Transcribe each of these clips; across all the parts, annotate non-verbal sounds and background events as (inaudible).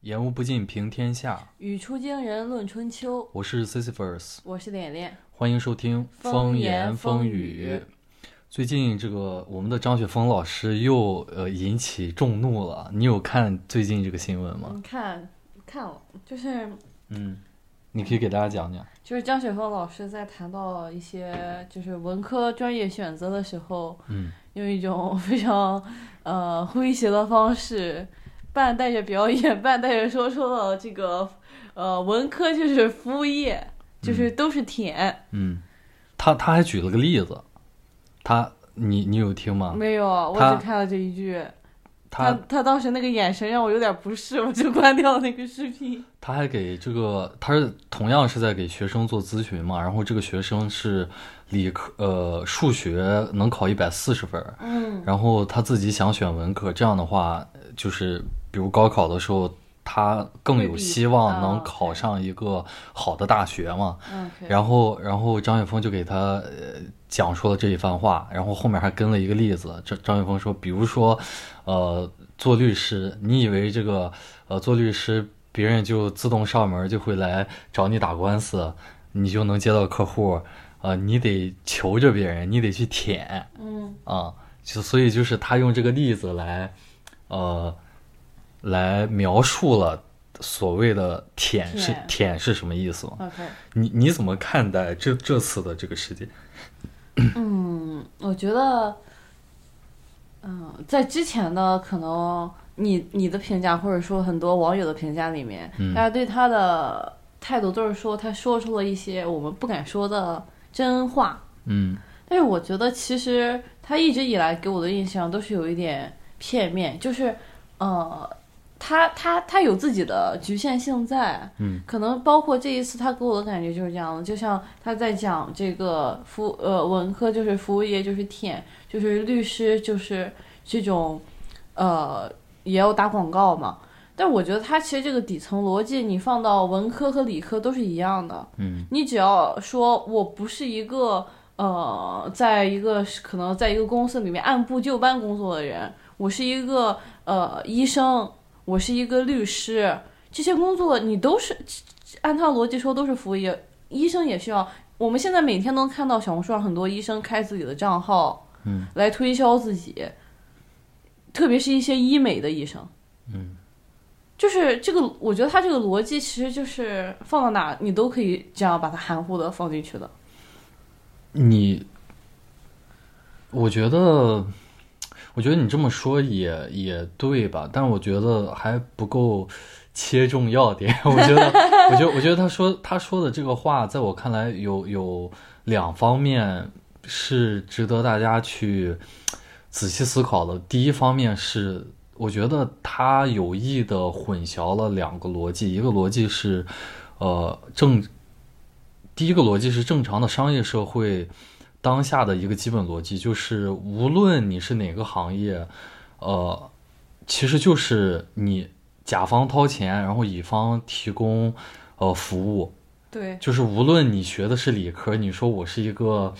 言无不尽，平天下。语出惊人论春秋，我是 Sisyphus，我是脸脸。欢迎收听风风言风语最近这个我们的张雪峰老师又呃引起众怒了，你有看最近这个新闻吗？看看了，就是嗯，你可以给大家讲讲。就是张雪峰老师在谈到一些就是文科专业选择的时候，嗯，用一种 (laughs) 非常呃诙谐的方式，半带着表演，(laughs) 半带着说出了这个呃文科就是服务业，就是都是舔。嗯，他他还举了个例子，他你你有听吗？没有，我他只看了这一句。他他他当时那个眼神让我有点不适，我就关掉了那个视频。他还给这个，他是同样是在给学生做咨询嘛，然后这个学生是理科，呃，数学能考一百四十分，嗯然后他自己想选文科，这样的话，就是比如高考的时候，他更有希望能考上一个好的大学嘛。嗯，然后，然后张雪峰就给他呃讲述了这一番话，然后后面还跟了一个例子。张张雪峰说，比如说，呃，做律师，你以为这个呃做律师，别人就自动上门就会来找你打官司，你就能接到客户，呃，你得求着别人，你得去舔嗯啊，就所以就是他用这个例子来，呃，来描述了所谓的舔是舔舔是什么意思嘛？，OK，你你怎么看待这这次的这个事件？(clears throat) 嗯，我觉得，嗯，在之前的可能你你的评价，或者说很多网友的评价里面，嗯。大家对他的态度都是说他说出了一些我们不敢说的真话，嗯。但是我觉得其实他一直以来给我的印象都是有一点片面，就是呃，他他他有自己的局限性在，嗯，可能包括这一次他给我的感觉就是这样的，就像他在讲这个服呃文科就是服务业就是舔，就是律师就是这种呃也要打广告嘛。但我觉得他其实这个底层逻辑，你放到文科和理科都是一样的。嗯你只要说我不是一个呃，在一个可能在一个公司里面按部就班工作的人，我是一个呃医生，我是一个律师，这些工作你都是按照逻辑说都是服务业，医生也需要。我们现在每天能看到小红书上很多医生开自己的账号，嗯，来推销自己，特别是一些医美的医生，嗯，就是这个，我觉得他这个逻辑其实就是放到哪你都可以这样把它含糊的放进去的。你，我觉得，我觉得你这么说也也对吧？但我觉得还不够切中要点。(laughs) 我觉得，我觉得，我觉得他说他说的这个话，在我看来有有两方面是值得大家去仔细思考的。第一方面是，我觉得他有意的混淆了两个逻辑，一个逻辑是，呃，正。第一个逻辑是正常的商业社会当下的一个基本逻辑，就是无论你是哪个行业，呃，其实就是你甲方掏钱，然后乙方提供呃服务，对，就是无论你学的是理科，你说我是一个。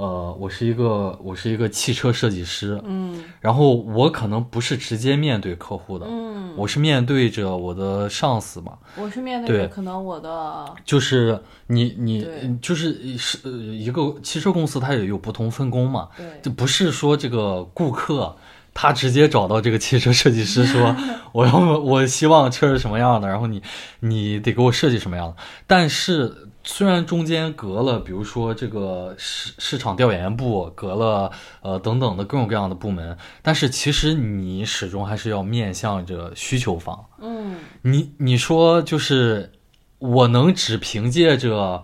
呃，我是一个我是一个汽车设计师，嗯。然后我可能不是直接面对客户的，嗯，我是面对着我的上司嘛，我是面对对。着可能我的就是你你就是是呃一个汽车公司，它也有不同分工嘛，对。就不是说这个顾客他直接找到这个汽车设计师说 (laughs) 我要我希望车是什么样的，然后你你得给我设计什么样的。但是虽然中间隔了，比如说这个市市场调研部，隔了呃等等的各种各样的部门，但是其实你始终还是要面向着需求方。嗯你你说就是我能只凭借着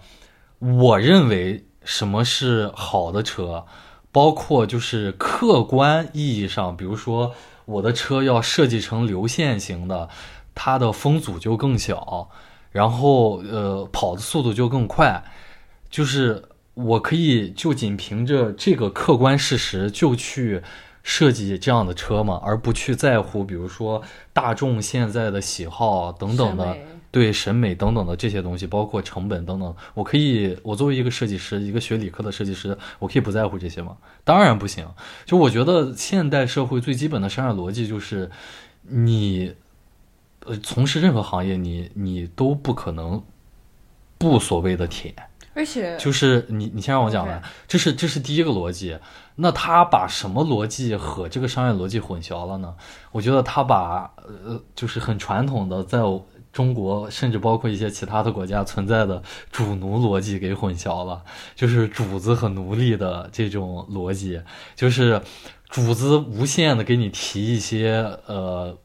我认为什么是好的车，包括就是客观意义上，比如说我的车要设计成流线型的，它的风阻就更小，然后呃跑的速度就更快，就是我可以就仅凭着这个客观事实就去设计这样的车嘛，而不去在乎比如说大众现在的喜好等等的对审美等等的这些东西，包括成本等等，我可以，我作为一个设计师，一个学理科的设计师，我可以不在乎这些吗？当然不行。就我觉得现代社会最基本的商业逻辑就是，你，呃，从事任何行业，你你都不可能不所谓的舔。而且就是 (laughs) 你，你先让我讲完这是这是第一个逻辑。那他把什么逻辑和这个商业逻辑混淆了呢？我觉得他把呃，就是很传统的在中国，甚至包括一些其他的国家存在的主奴逻辑给混淆了，就是主子和奴隶的这种逻辑，就是主子无限的给你提一些呃。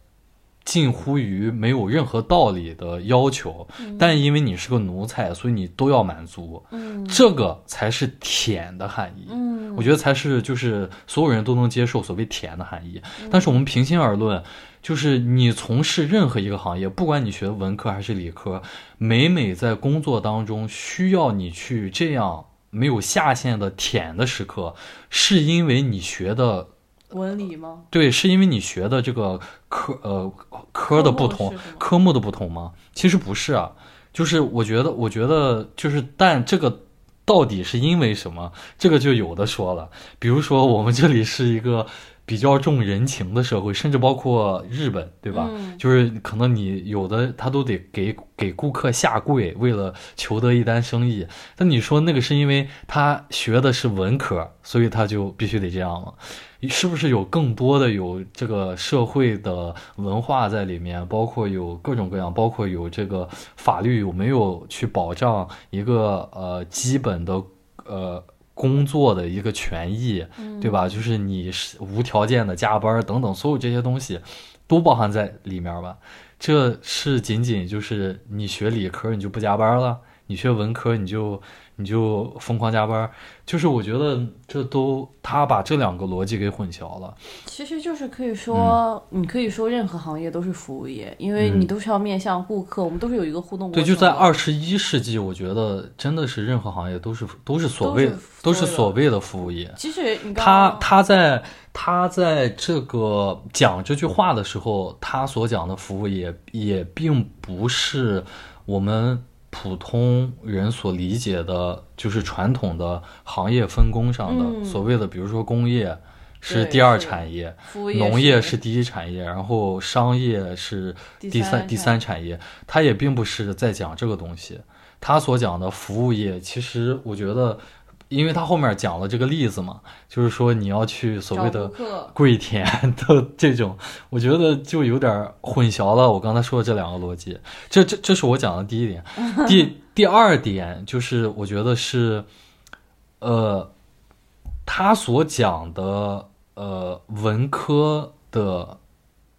近乎于没有任何道理的要求，但因为你是个奴才，所以你都要满足。嗯这个才是舔的含义。嗯，我觉得才是就是所有人都能接受所谓舔的含义。但是我们平心而论，就是你从事任何一个行业，不管你学文科还是理科，每每在工作当中需要你去这样没有下限的舔的时刻，是因为你学的文理吗？对，是因为你学的这个科呃科的不同科目的不同吗？其实不是啊，就是我觉得，我觉得就是，但这个到底是因为什么？这个就有的说了。比如说，我们这里是一个比较重人情的社会，甚至包括日本，对吧？嗯就是可能你有的他都得给给顾客下跪，为了求得一单生意。但你说那个是因为他学的是文科，所以他就必须得这样吗？是不是有更多的有这个社会的文化在里面，包括有各种各样，包括有这个法律有没有去保障一个呃基本的呃工作的一个权益，对吧？就是你是无条件的加班等等，所有这些东西都包含在里面吧？这是仅仅就是你学理科你就不加班了，你学文科你就你就疯狂加班，就是我觉得这都他把这两个逻辑给混淆了。其实就是可以说，你可以说任何行业都是服务业，因为你都是要面向顾客，我们都是有一个互动过对。就在二十一世纪，我觉得真的是任何行业都是都是所谓都是所谓的服务业。其实他他在他在这个讲这句话的时候，他所讲的服务业也并不是我们普通人所理解的，就是传统的行业分工上的、嗯。所谓的，比如说工业是第二产业，业农业是。第一产业，然后商业是第第三第三产三产业，他也并不是在讲这个东西。他所讲的服务业，其实我觉得，因为他后面讲了这个例子嘛，就是说你要去所谓的跪舔的这种，我觉得就有点混淆了我刚才说的这两个逻辑。这这这是我讲的第一点。(laughs) 第第二点就是我觉得是，呃，他所讲的呃文科的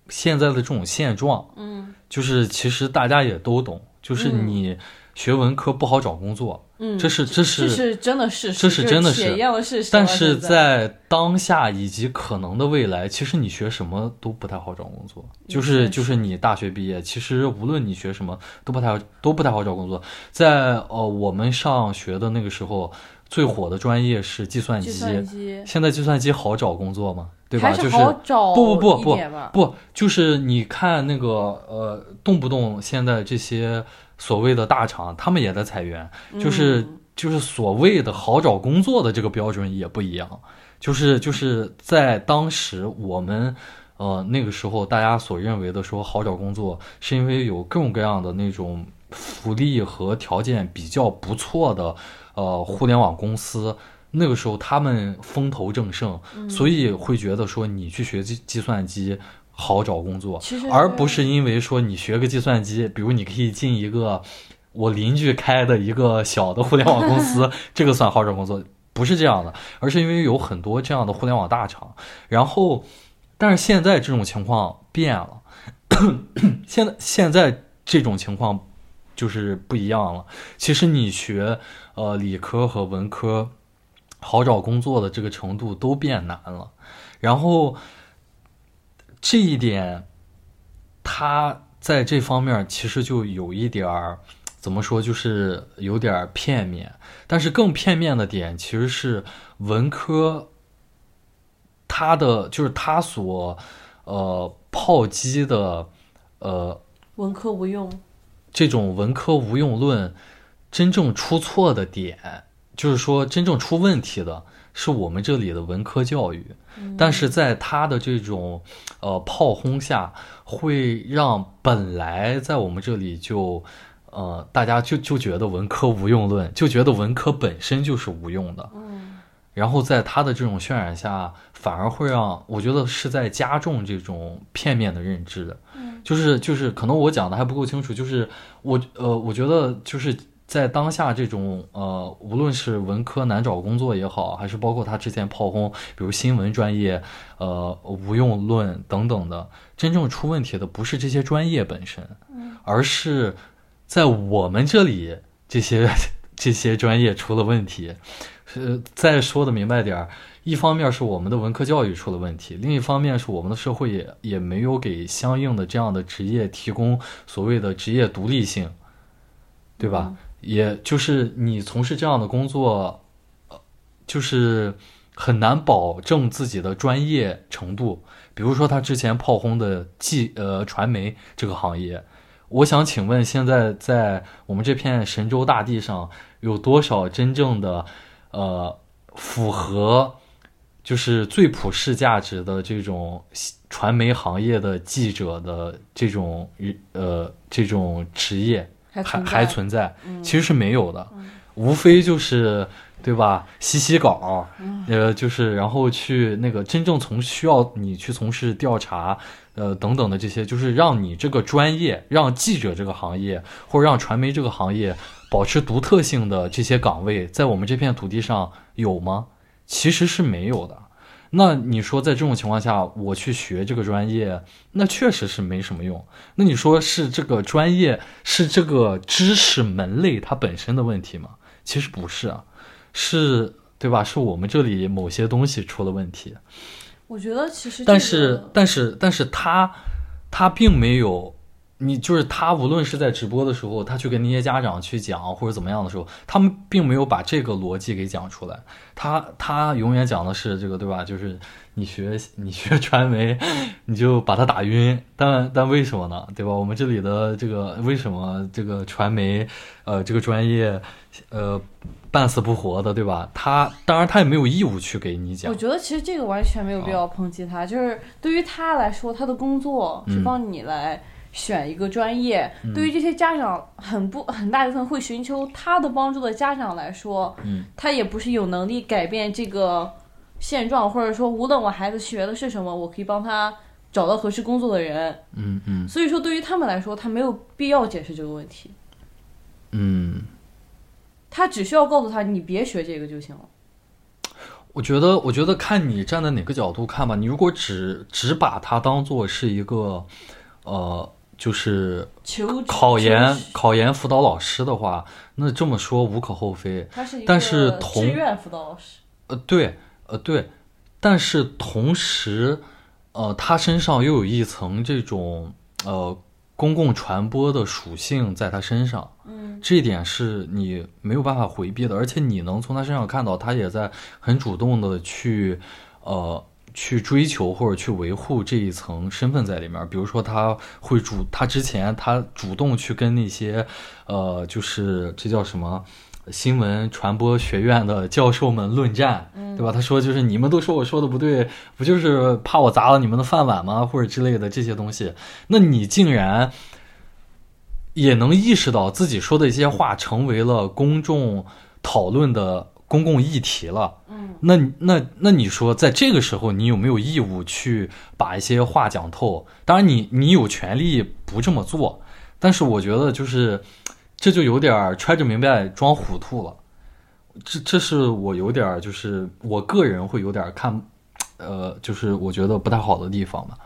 现在的这种现状，嗯就是其实大家也都懂，就是嗯你学文科不好找工作，嗯，这是这这是是真的事实，这是真的铁是。但是在在当下以及可能的未来，其实你学什么都不太好找工作。就是就是你大学毕业，其实无论你学什么都不太都不太好找工作。在呃我们上学的那个时候，最火的专业是计算计机。算机现在计算机好找工作吗？对吧？还就是好找不不不不不，就是你看那个呃，动不动现在这些所谓的大厂，他们也在裁员，就是、嗯就是所谓的好找工作的这个标准也不一样，就是就是在当时我们呃那个时候大家所认为的说好找工作，是因为有各种各样的那种福利和条件比较不错的呃互联网公司。那个时候他们风头正盛，嗯所以会觉得说你去学计计算机好找工作，而不是因为说你学个计算机，比如你可以进一个我邻居开的一个小的互联网公司，(laughs) 这个算好找工作，不是这样的，而是因为有很多这样的互联网大厂，然后，但是现在这种情况变了，现在现在这种情况就是不一样了。其实你学呃理科和文科，好找工作的这个程度都变难了，然后这一点，他在这方面其实就有一点儿怎么说，就是有点儿片面。但是更片面的点其实是文科，他的就是他所呃炮击的呃文科无用，这种文科无用论真正出错的点，就是说真正出问题的是我们这里的文科教育，但是在他的这种呃炮轰下，会让本来在我们这里就呃大家就就觉得文科无用论，就觉得文科本身就是无用的。嗯。然后在他的这种渲染下，反而会让我觉得是在加重这种片面的认知的，就是就是可能我讲的还不够清楚，就是我呃我觉得就是在当下这种呃无论是文科难找工作也好，还是包括他之前炮轰，比如新闻专业呃无用论等等的，真正出问题的不是这些专业本身，而是在我们这里这些 (laughs) 这些专业出了问题。呃，再说的明白点儿，一方面是我们的文科教育出了问题，另一方面是我们的社会也也没有给相应的这样的职业提供所谓的职业独立性，对吧？也就是你从事这样的工作，呃，就是很难保证自己的专业程度。比如说他之前炮轰的记呃传媒这个行业，我想请问，现在在我们这片神州大地上，有多少真正的？呃，符合就是最普世价值的这种传媒行业的记者的这种呃这种职业还还存在，其实是没有的，无非就是对吧？洗洗稿，呃，就是然后去那个真正从需要你去从事调查，呃等等的这些，就是让你这个专业，让记者这个行业或者让传媒这个行业。保持独特性的这些岗位，在我们这片土地上有吗？其实是没有的。那你说，在这种情况下，我去学这个专业，那确实是没什么用。那你说是这个专业，是这个知识门类它本身的问题吗？其实不是啊，是对吧？是我们这里某些东西出了问题。我觉得其实，但是，但是，但是他，他并没有。你就是他，无论是在直播的时候，他去跟那些家长去讲，或者怎么样的时候，他们并没有把这个逻辑给讲出来。他他永远讲的是这个，对吧？就是你学你学传媒，你就把他打晕。但但为什么呢？对吧？我们这里的这个为什么这个传媒，呃，这个专业，呃，半死不活的，对吧？他当然他也没有义务去给你讲。我觉得其实这个完全没有必要抨击他，就是对于他来说，他的工作是帮你来。选一个专业，对于这些家长很不很大一部分会寻求他的帮助的家长来说，嗯，他也不是有能力改变这个现状，或者说无论我孩子学的是什么，我可以帮他找到合适工作的人，嗯嗯。所以说，对于他们来说，他没有必要解释这个问题，嗯，他只需要告诉他你别学这个就行了。我觉得，我觉得看你站在哪个角度看吧。你如果只只把它当做是一个。呃，就是考研考研辅导老师的话，那这么说无可厚非。但是同志愿辅导老师。呃，对，呃对，但是同时，呃，他身上又有一层这种呃公共传播的属性在他身上。嗯，这一点是你没有办法回避的，而且你能从他身上看到，他也在很主动的去呃。去追求或者去维护这一层身份在里面，比如说他会主，他之前他主动去跟那些，呃，就是这叫什么新闻传播学院的教授们论战，对吧？他说就是你们都说我说的不对，不就是怕我砸了你们的饭碗吗？或者之类的这些东西，那你竟然也能意识到自己说的一些话成为了公众讨论的。公共议题了，那那那你说，在这个时候，你有没有义务去把一些话讲透？当然，你你有权利不这么做，但是我觉得就是这就有点揣着明白装糊涂了。这这是我有点就是我个人会有点看，呃，就是我觉得不太好的地方吧。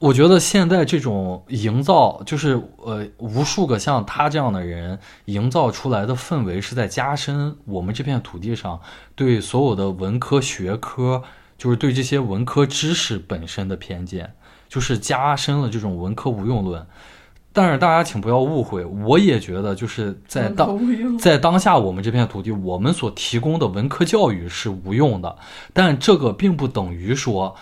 我觉得现在这种营造，就是呃，无数个像他这样的人营造出来的氛围，是在加深我们这片土地上对所有的文科学科，就是对这些文科知识本身的偏见，就是加深了这种文科无用论。但是大家请不要误会，我也觉得就是在当在当下我们这片土地，我们所提供的文科教育是无用的，但这个并不等于说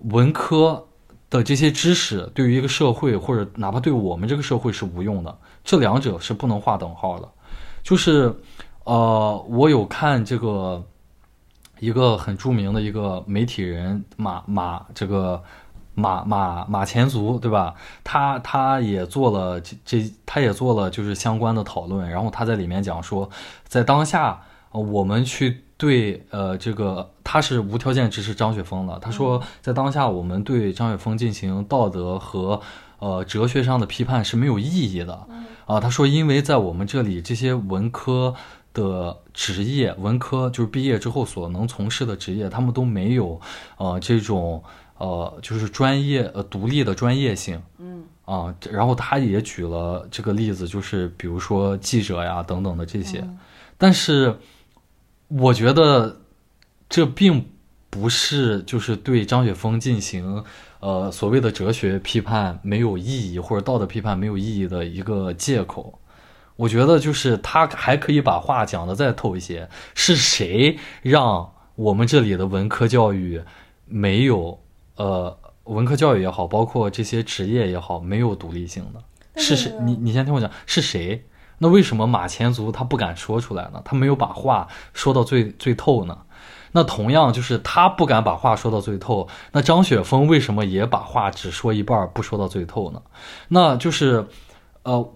文科。的这些知识对于一个社会或者哪怕对我们这个社会是无用的，这两者是不能划等号的。就是，呃，我有看这个一个很著名的一个媒体人马马这个马马马前卒，对吧？他他也做了这这他也做了就是相关的讨论，然后他在里面讲说，在当下、呃我们去对呃这个他是无条件支持张雪峰的，他说在当下我们对张雪峰进行道德和呃哲学上的批判是没有意义的。啊，他说，因为在我们这里，这些文科的职业，文科就是毕业之后所能从事的职业，他们都没有呃这种呃就是专业呃独立的专业性。嗯啊，然后他也举了这个例子，就是比如说记者呀等等的这些，但是我觉得这并不是就是对张雪峰进行呃所谓的哲学批判没有意义或者道德批判没有意义的一个借口。我觉得就是他还可以把话讲得再透一些，是谁让我们这里的文科教育没有呃文科教育也好，包括这些职业也好，没有独立性的？是谁？你你先听我讲，是谁？那为什么马前卒他不敢说出来呢？他没有把话说到最最透呢？那同样就是他不敢把话说到最透，那张雪峰为什么也把话只说一半，不说到最透呢？那就是，呃，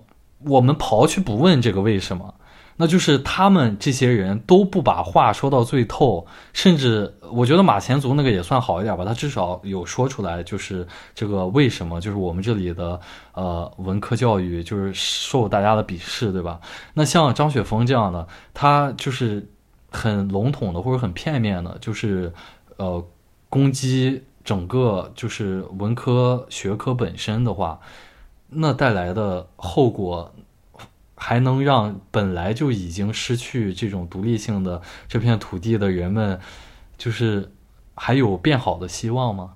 我们刨去不问这个为什么，那就是他们这些人都不把话说到最透，甚至我觉得马前卒那个也算好一点吧，他至少有说出来，就是这个为什么，就是我们这里的呃文科教育就是受大家的鄙视，对吧？那像张雪峰这样的，他就是很笼统的或者很片面的，就是呃攻击整个就是文科学科本身的话，那带来的后果还能让本来就已经失去这种独立性的这片土地的人们，就是还有变好的希望吗？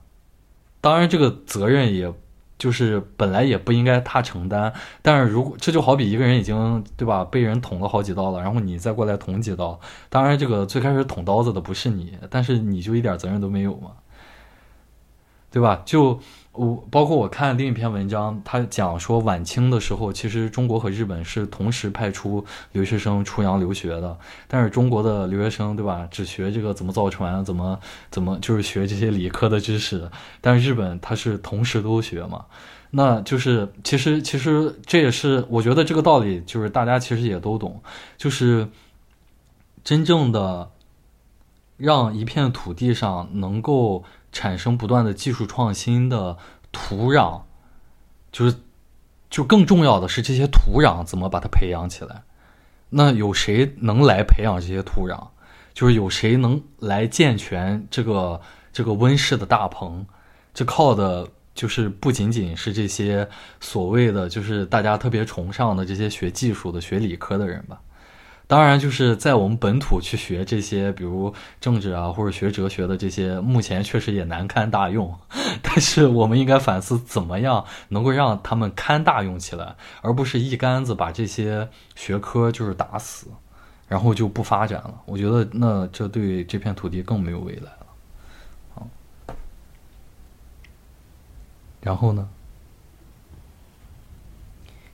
当然，这个责任也就是本来也不应该他承担，但是如果这就好比一个人已经对吧被人捅了好几刀了，然后你再过来捅几刀，当然这个最开始捅刀子的不是你，但是你就一点责任都没有嘛，对吧？就我包括我看另一篇文章，他讲说晚清的时候，其实中国和日本是同时派出留学生出洋留学的，但是中国的留学生对吧，只学这个怎么造船，怎么怎么就是学这些理科的知识，但是日本他是同时都学嘛。那就是，其实其实这也是我觉得这个道理，就是大家其实也都懂，就是真正的让一片土地上能够产生不断的技术创新的土壤，就是就更重要的是这些土壤怎么把它培养起来。那有谁能来培养这些土壤？就是有谁能来健全这个这个温室的大棚？这靠的就是不仅仅是这些所谓的就是大家特别崇尚的这些学技术的、学理科的人吧。当然，就是在我们本土去学这些，比如政治啊，或者学哲学的这些，目前确实也难堪大用。(laughs) 但是我们应该反思，怎么样能够让他们堪大用起来，而不是一竿子把这些学科就是打死，然后就不发展了。我觉得那这对这片土地更没有未来了。好，然后呢？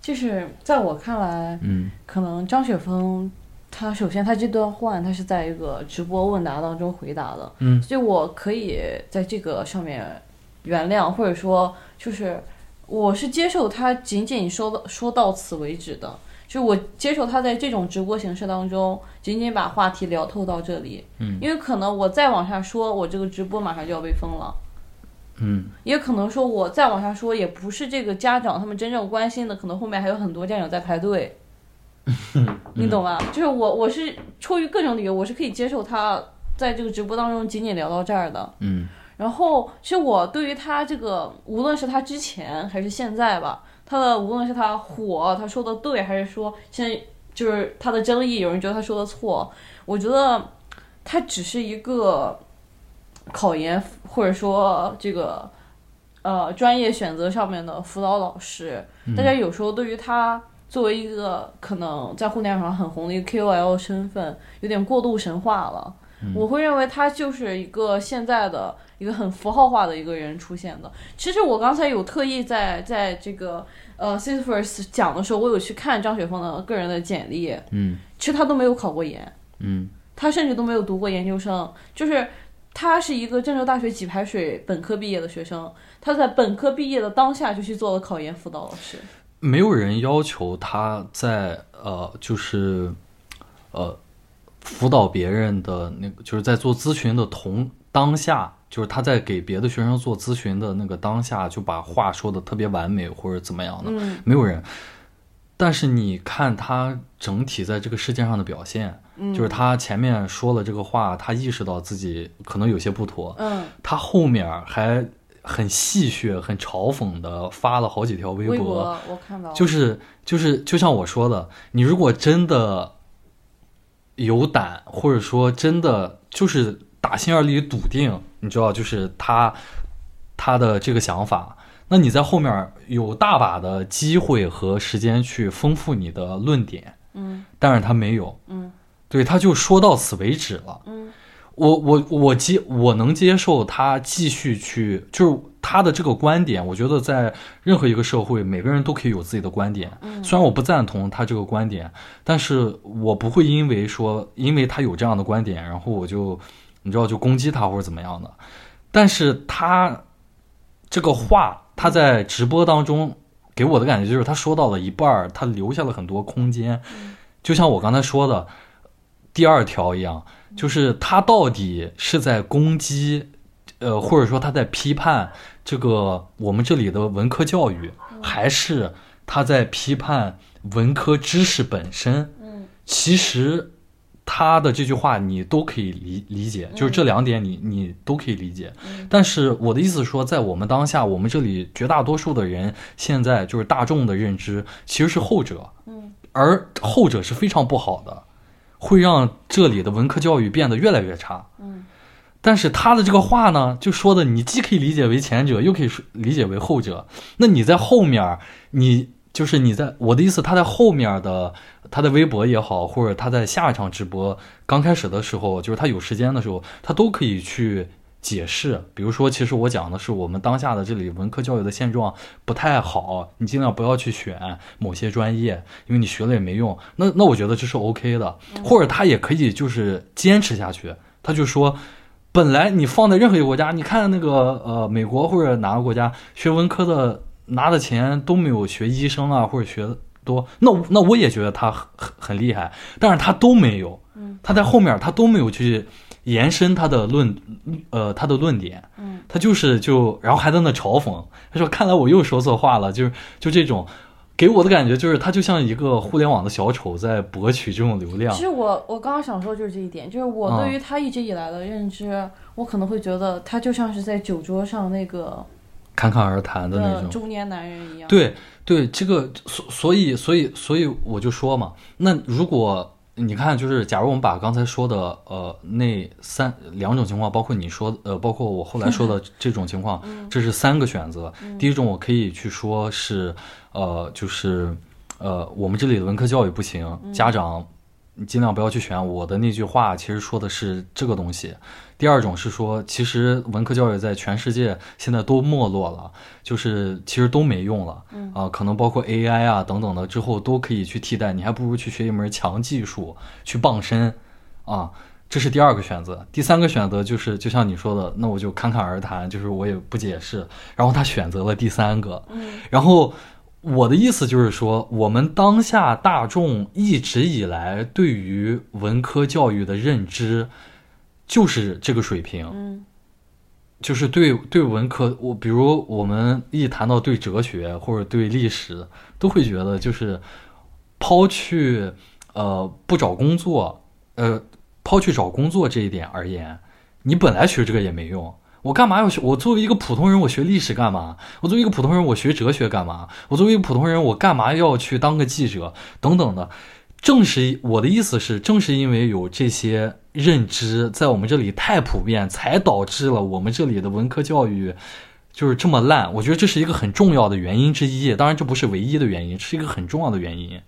就是在我看来，嗯可能张雪峰他首先他这段话他是在一个直播问答当中回答的，嗯所以我可以在这个上面原谅，或者说就是我是接受他仅仅说到说到此为止的，就是我接受他在这种直播形式当中仅仅把话题聊透到这里，嗯因为可能我再往下说，我这个直播马上就要被封了。嗯也可能说，我再往下说，也不是这个家长他们真正关心的，可能后面还有很多家长在排队，(laughs) 你懂吧？就是我我是出于各种理由，我是可以接受他在这个直播当中仅仅聊到这儿的。嗯然后，其实我对于他这个，无论是他之前还是现在吧，他的无论是他火，他说的对，还是说现在就是他的争议，有人觉得他说的错，我觉得他只是一个考研或者说这个呃专业选择上面的辅导老师。大家有时候对于他作为一个可能在互联网上很红的一个 KOL 身份，有点过度神话了。我会认为他就是一个现在的一个很符号化的一个人出现的。其实我刚才有特意在在这个呃 c i s f e r s 讲的时候，我有去看张雪峰的个人的简历，嗯其实他都没有考过研，嗯他甚至都没有读过研究生，就是他是一个郑州大学给排水本科毕业的学生，他在本科毕业的当下就去做了考研辅导老师。没有人要求他在呃，就是呃，辅导别人的那个，就是在做咨询的同当下，就是他在给别的学生做咨询的那个当下，就把话说的特别完美或者怎么样的，嗯。没有人。但是你看他整体在这个事件上的表现，嗯。就是他前面说了这个话，他意识到自己可能有些不妥，嗯，他后面还很戏谑、很嘲讽的发了好几条微微博我看到了，就是就是就像我说的，你如果真的有胆，或者说真的就是打心眼里笃定，你知道，就是他他的这个想法，那你在后面有大把的机会和时间去丰富你的论点，嗯。但是他没有，嗯。对，他就说到此为止了。嗯我我我接我能接受他继续去，就是他的这个观点，我觉得在任何一个社会，每个人都可以有自己的观点。嗯虽然我不赞同他这个观点，但是我不会因为说因为他有这样的观点，然后我就你知道就攻击他或者怎么样的。但是他这个话，他在直播当中给我的感觉就是他说到了一半儿，他留下了很多空间，就像我刚才说的第二条一样。就是他到底是在攻击，呃，或者说他在批判这个我们这里的文科教育，还是他在批判文科知识本身？嗯。其实他的这句话你都可以理理解，就是这两点你你都可以理解。嗯。但是我的意思是说，在我们当下，我们这里绝大多数的人现在就是大众的认知其实是后者，嗯。而后者是非常不好的，会让这里的文科教育变得越来越差。嗯但是他的这个话呢，就说的你既可以理解为前者，又可以理解为后者。那你在后面，你就是你在我的意思，他在后面的他的微博也好，或者他在下一场直播刚开始的时候，就是他有时间的时候，他都可以去解释。比如说，其实我讲的是我们当下的这里文科教育的现状不太好，你尽量不要去选某些专业，因为你学了也没用。那那我觉得这是 OK 的，或者他也可以就是坚持下去，他就说。本来你放在任何一个国家，你看那个呃美国或者哪个国家学文科的拿的钱都没有学医生啊或者学多，那那我也觉得他很很很厉害，但是他都没有，嗯他在后面他都没有去延伸他的论呃他的论点，嗯他就是就然后还在那嘲讽，他说看来我又说错话了，就是就这种。给我的感觉就是，他就像一个互联网的小丑，在博取这种流量其。实我我刚刚想说就是这一点，就是我嗯对于他一直以来的认知，我可能会觉得他就像是在酒桌上那个侃侃而谈的那种。中年男人一样。，对对，这个所所以所以所以我就说嘛，那如果你看，就是假如我们把刚才说的呃那三两种情况，包括你说呃，包括我后来说的 (laughs) 这种情况，这是三个选择。第一种我可以去说是呃，就是呃，我们这里的文科教育不行，家长你尽量不要去选。我的那句话其实说的是这个东西。第二种是说，其实文科教育在全世界现在都没落了，就是其实都没用了，啊、可能包括 AI 啊等等的之后都可以去替代，你还不如去学一门强技术去傍身，啊，这是第二个选择。第三个选择就是，就像你说的，那我就侃侃而谈，就是我也不解释。然后他选择了第三个，嗯然后我的意思就是说，我们当下大众一直以来对于文科教育的认知就是这个水平，嗯就是对对文科，我比如我们一谈到对哲学或者对历史，都会觉得就是抛去呃不找工作，呃抛去找工作这一点而言，你本来学这个也没用。我干嘛要学？我作为一个普通人，我学历史干嘛？我作为一个普通人，我学哲学干嘛？我作为一个普通人，我干嘛要去当个记者？等等的。正是我的意思是，正是因为有这些认知在我们这里太普遍，才导致了我们这里的文科教育就是这么烂。我觉得这是一个很重要的原因之一，当然这不是唯一的原因，是一个很重要的原因。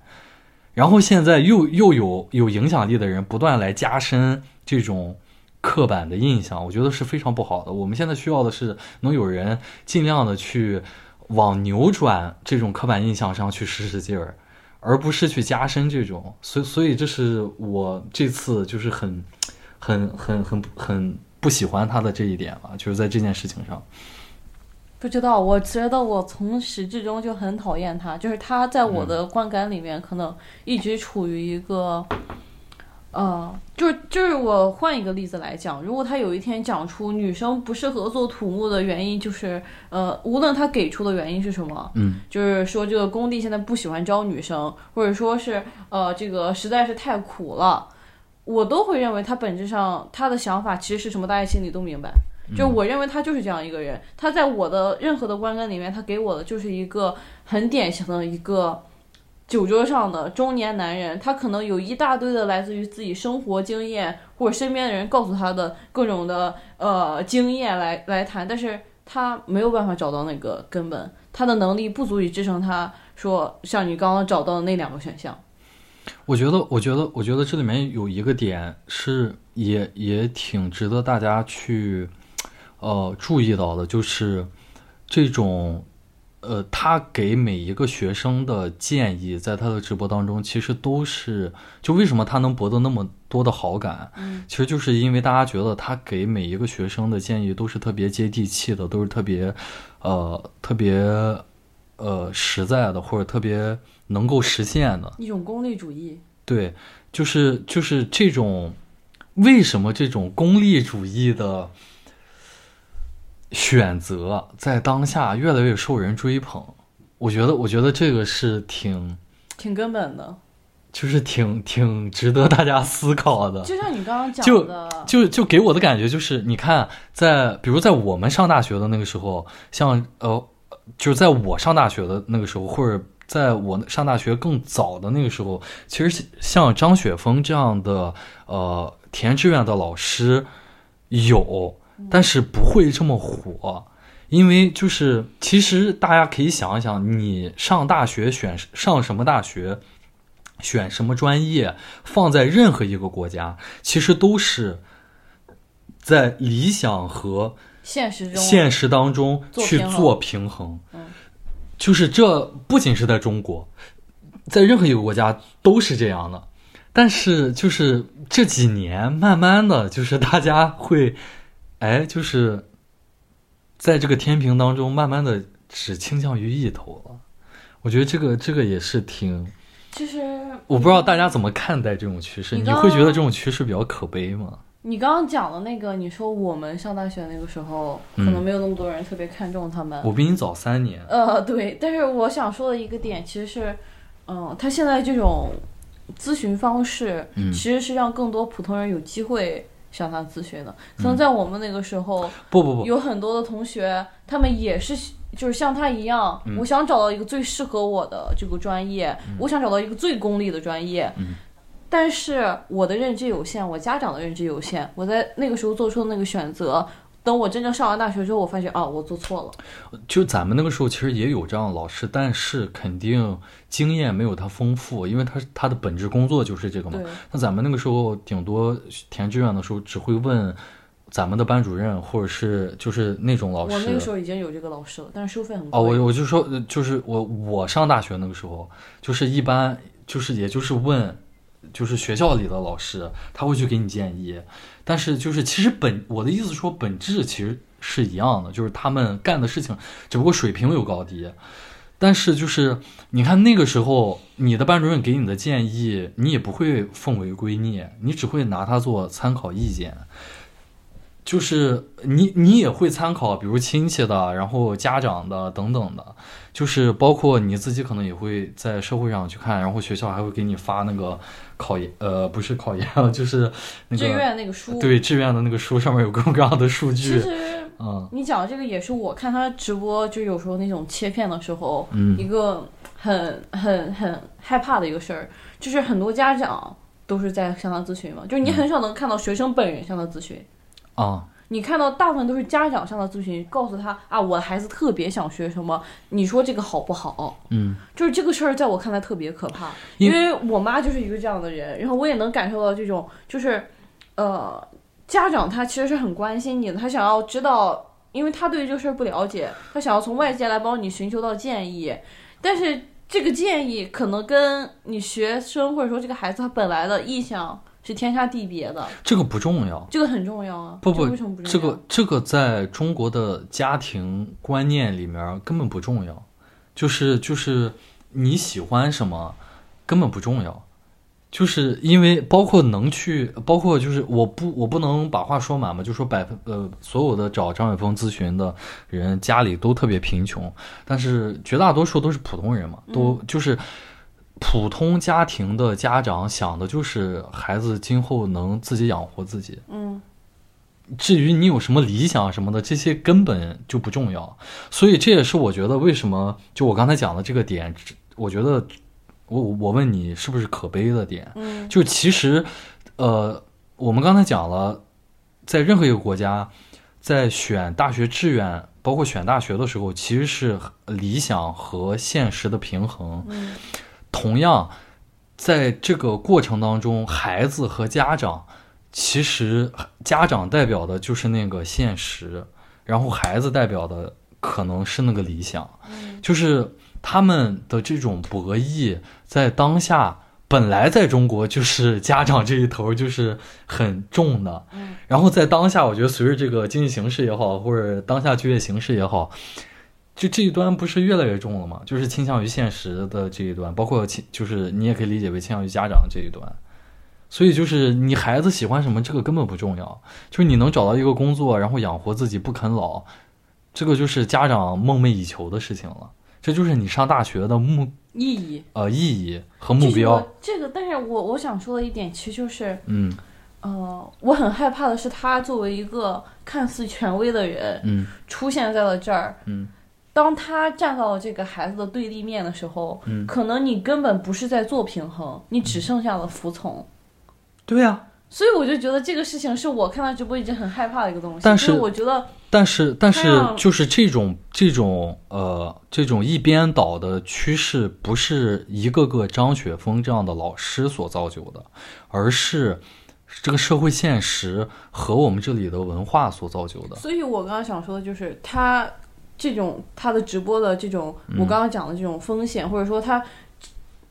然后现在又又有有影响力的人不断来加深这种刻板的印象，我觉得是非常不好的。我们现在需要的是能有人尽量的去往扭转这种刻板印象上去使使劲儿，而不是去加深这种。所以，所以这是我这次就是很、很、很、很、很不喜欢他的这一点吧，就是在这件事情上。不知道，我觉得我从始至终就很讨厌他，就是他在我的观感里面可能一直处于一个，呃，就是就是我换一个例子来讲，如果他有一天讲出女生不适合做土木的原因，就是呃，无论他给出的原因是什么，嗯，就是说这个工地现在不喜欢招女生，或者说是呃这个实在是太苦了，我都会认为他本质上他的想法其实是什么，大家心里都明白。就我认为他就是这样一个人，他在我的任何的观感里面，他给我的就是一个很典型的一个酒桌上的中年男人。他可能有一大堆的来自于自己生活经验或者身边的人告诉他的各种的呃经验来来谈，但是他没有办法找到那个根本，他的能力不足以支撑他说像你刚刚找到的那两个选项。我觉得，我觉得，我觉得这里面有一个点是也也挺值得大家去。呃，注意到的就是这种，呃，他给每一个学生的建议，在他的直播当中，其实都是就为什么他能博得那么多的好感，嗯，其实就是因为大家觉得他给每一个学生的建议都是特别接地气的，都是特别，呃，特别，呃，实在的，或者特别能够实现的一种功利主义。对，就是就是这种，为什么这种功利主义的？选择在当下越来越受人追捧，我觉得，我觉得这个是挺挺根本的，就是挺挺值得大家思考的。就像你刚刚讲的，就就给我的感觉就是，你看，在比如在我们上大学的那个时候，像呃，就是在我上大学的那个时候，或者在我上大学更早的那个时候，其实像张雪峰这样的呃填志愿的老师有。但是不会这么火，因为就是其实大家可以想一想，你上大学选上什么大学，选什么专业，放在任何一个国家，其实都是在理想和现实中现实当中去做平衡。就是这不仅是在中国，在任何一个国家都是这样的。但是就是这几年，慢慢的就是大家会。哎，就是在这个天平当中，慢慢的只倾向于一头了。我觉得这个这个也是挺，就是我不知道大家怎么看待这种趋势。你会觉得这种趋势比较可悲吗？你刚刚讲的那个，你说我们上大学那个时候，可能没有那么多人特别看重他们。我比你早三年。呃，对，但是我想说的一个点，其实是，嗯，他现在这种咨询方式，其实是让更多普通人有机会。向他咨询的，可能在我们那个时候，不不不，有很多的同学，他们也是，就是像他一样，我想找到一个最适合我的这个专业，我想找到一个最功利的专业，但是我的认知有限，我家长的认知有限，我在那个时候做出的那个选择。等我真正上完大学之后，我发现啊，我做错了。就咱们那个时候，其实也有这样的老师，但是肯定经验没有他丰富，因为他他的本职工作就是这个嘛。那咱们那个时候，顶多填志愿的时候，只会问咱们的班主任，或者是就是那种老师。我那个时候已经有这个老师了，但是收费很高。哦，我我就说，就是我我上大学那个时候，就是一般就是也就是问。就是学校里的老师，他会去给你建议，但是就是其实本我的意思说本质其实是一样的，就是他们干的事情只不过水平有高低，但是就是你看那个时候你的班主任给你的建议，你也不会奉为圭臬，你只会拿它做参考意见。就是你，你也会参考，比如亲戚的，然后家长的等等的，就是包括你自己可能也会在社会上去看，然后学校还会给你发那个考研，呃，不是考研，(laughs) 就是那个志愿那个书，对，志愿的那个书上面有各种各样的数据。其实，嗯，你讲的这个也是我看他直播，就有时候那种切片的时候，嗯，一个很很很害怕的一个事儿，就是很多家长都是在向他咨询嘛，就是你很少能看到学生本人向他咨询。啊，你看到大部分都是家长上的咨询，告诉他啊，我的孩子特别想学什么，你说这个好不好？嗯，就是这个事儿在我看来特别可怕，因为我妈就是一个这样的人，然后我也能感受到这种，就是，呃，家长他其实是很关心你的，他想要知道，因为他对这个事儿不了解，他想要从外界来帮你寻求到建议，但是这个建议可能跟你学生或者说这个孩子他本来的意向是天差地别的，这个不重要。这个很重要啊。不不这为什么不重要？这个这个在中国的家庭观念里面根本不重要，就是就是你喜欢什么根本不重要，就是因为包括能去，包括就是我不我不能把话说满嘛，就说百分呃所有的找张伟峰咨询的人家里都特别贫穷，但是绝大多数都是普通人嘛，都就是。普通家庭的家长想的就是孩子今后能自己养活自己，嗯。至于你有什么理想什么的，这些根本就不重要。所以这也是我觉得为什么就我刚才讲的这个点，我觉得我我问你是不是可悲的点，嗯。就其实呃，我们刚才讲了，在任何一个国家，在选大学志愿，包括选大学的时候，其实是理想和现实的平衡。嗯同样，在这个过程当中，孩子和家长，其实家长代表的就是那个现实，然后孩子代表的可能是那个理想，嗯。就是他们的这种博弈，在当下本来在中国就是家长这一头就是很重的，嗯。然后在当下，我觉得随着这个经济形势也好，或者当下就业形势也好，就这一端不是越来越重了吗？就是倾向于现实的这一端，包括倾就是你也可以理解为倾向于家长这一端。所以就是你孩子喜欢什么，这个根本不重要，就是你能找到一个工作，然后养活自己不啃老，这个就是家长梦寐以求的事情了。这就是你上大学的目意义呃意义和目标。这个，但是我我想说的一点，其实就是，嗯呃，我很害怕的是，他作为一个看似权威的人，嗯出现在了这儿。嗯当他站到这个孩子的对立面的时候，嗯，可能你根本不是在做平衡，你只剩下了服从。对呀、所以我就觉得这个事情是我看他直播已经很害怕的一个东西。但是我觉得，但是，但是就是这种这种呃这种一边倒的趋势，不是一个个张雪峰这样的老师所造就的，而是这个社会现实和我们这里的文化所造就的。所以我刚刚想说的就是他这种他的直播的这种，嗯我刚刚讲的这种风险，或者说他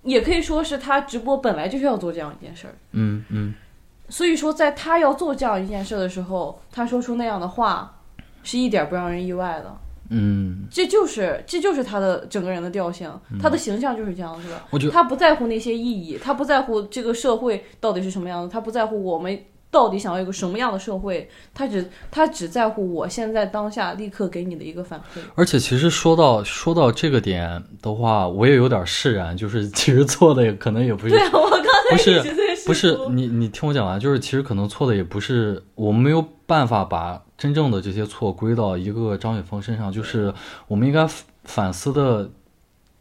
也可以说是他直播本来就是要做这样一件事儿。嗯嗯所以说，在他要做这样一件事的时候，他说出那样的话，是一点不让人意外的。嗯，这就是这就是他的整个人的调性，他的形象就是这样子的。我觉得他不在乎那些意义，他不在乎这个社会到底是什么样子，他不在乎我们到底想要一个什么样的社会，他只他只在乎我现在当下立刻给你的一个反馈。而且其实说到说到这个点的话，我也有点释然，就是其实错的也可能也不是对啊，我刚才不是不是你，你听我讲完，就是其实可能错的也不是我们没有办法把真正的这些错归到一个张雪峰身上，就是我们应该反反思的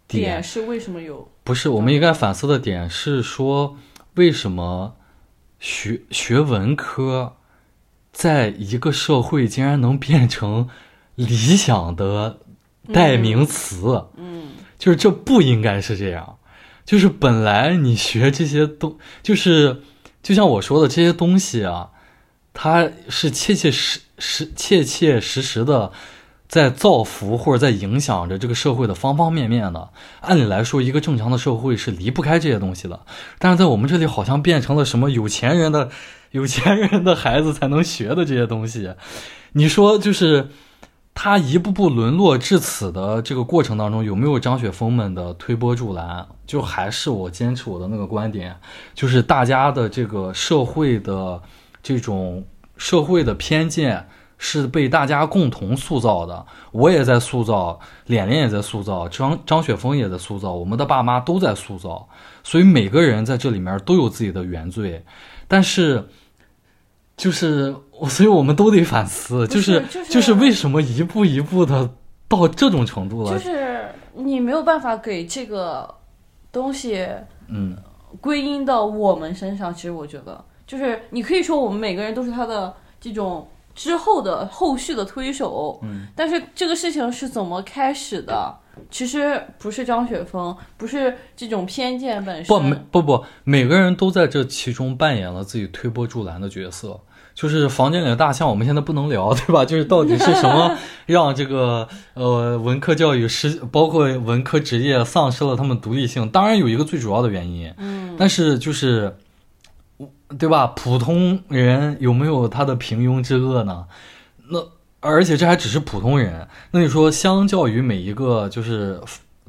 点点是为什么有不是，我们应该反思的点是说，为什么学学文科，在一个社会竟然能变成理想的代名词？嗯就是这不应该是这样，就是本来你学这些东，就是就像我说的这些东西啊，它是切切实实、切切实实的在造福或者在影响着这个社会的方方面面的。按理来说，一个正常的社会是离不开这些东西的，但是在我们这里好像变成了什么有钱人的有钱人的孩子才能学的这些东西。你说就是。他一步步沦落至此的这个过程当中，有没有张雪峰们的推波助澜？就还是我坚持我的那个观点，就是大家的这个社会的这种社会的偏见是被大家共同塑造的。我也在塑造，脸脸也在塑造，张张雪峰也在塑造，我们的爸妈都在塑造，所以每个人在这里面都有自己的原罪，但是。就是我，所以我们都得反思，不是是就是为什么一步一步的到这种程度了？就是你没有办法给这个东西嗯归因到我们身上。其实我觉得，就是你可以说我们每个人都是他的这种之后的后续的推手，嗯，但是这个事情是怎么开始的？其实不是张雪峰，不是这种偏见本身。不，每不不，每个人都在这其中扮演了自己推波助澜的角色。就是房间里的大象，我们现在不能聊，对吧？就是到底是什么 (laughs) 让这个呃文科教育失，包括文科职业丧失了他们独立性？当然有一个最主要的原因，嗯，但是就是，对吧？普通人有没有他的平庸之恶呢？那而且这还只是普通人。那你说，相较于每一个就是，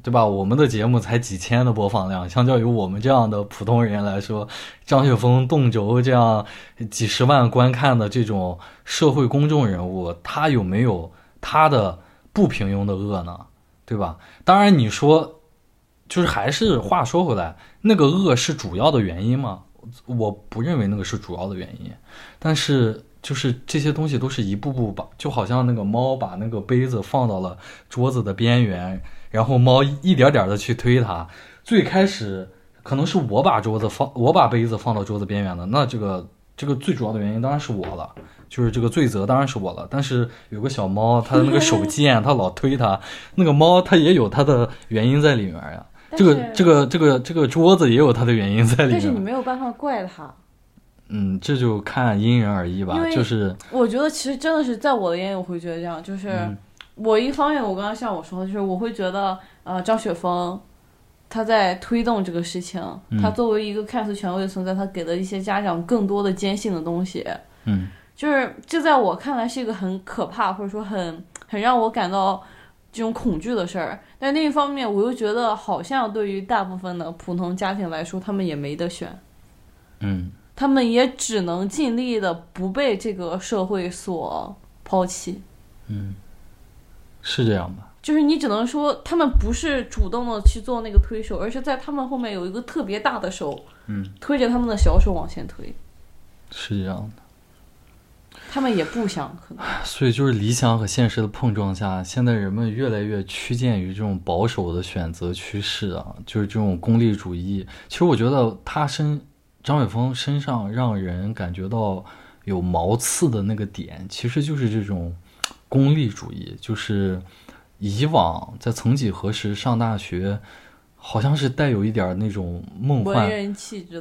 对吧？我们的节目才几千的播放量，相较于我们这样的普通人来说，张雪峰、动轴这样几十万观看的这种社会公众人物，他有没有他的不平庸的恶呢？对吧？当然，你说，就是还是话说回来，那个恶是主要的原因吗？我不认为那个是主要的原因，但是就是这些东西都是一步步把，就好像那个猫把那个杯子放到了桌子的边缘，然后猫一点点的去推它。最开始可能是我把桌子放，我把杯子放到桌子边缘的，那这个这个最主要的原因当然是我了，就是这个罪责当然是我了。但是有个小猫，它的那个手贱，它老推它，那个猫它也有它的原因在里面呀。这个这个这个这个桌子也有它的原因在里面但是你。没有办法怪他。嗯，这就看因人而异吧就是我觉得其实真的是在我的眼里，我会觉得这样，就是、嗯我一方面，我刚刚像我说的，就是我会觉得，呃，张雪峰他在推动这个事情，嗯他作为一个看似权威的存在，他给了一些家长更多的坚信的东西，嗯就是这在我看来是一个很可怕，或者说很很让我感到这种恐惧的事儿。但另一方面，我又觉得好像对于大部分的普通家庭来说，他们也没得选。嗯他们也只能尽力的不被这个社会所抛弃。嗯，是这样吧？就是你只能说，他们不是主动的去做那个推手，而是在他们后面有一个特别大的手嗯，推着他们的小手往前推。是这样的。他们也不想，可能。所以就是理想和现实的碰撞下，现在人们越来越趋近于这种保守的选择趋势啊，就是这种功利主义。其实我觉得他身张伟峰身上让人感觉到有毛刺的那个点，其实就是这种功利主义，就是以往在曾几何时上大学，好像是带有一点那种梦幻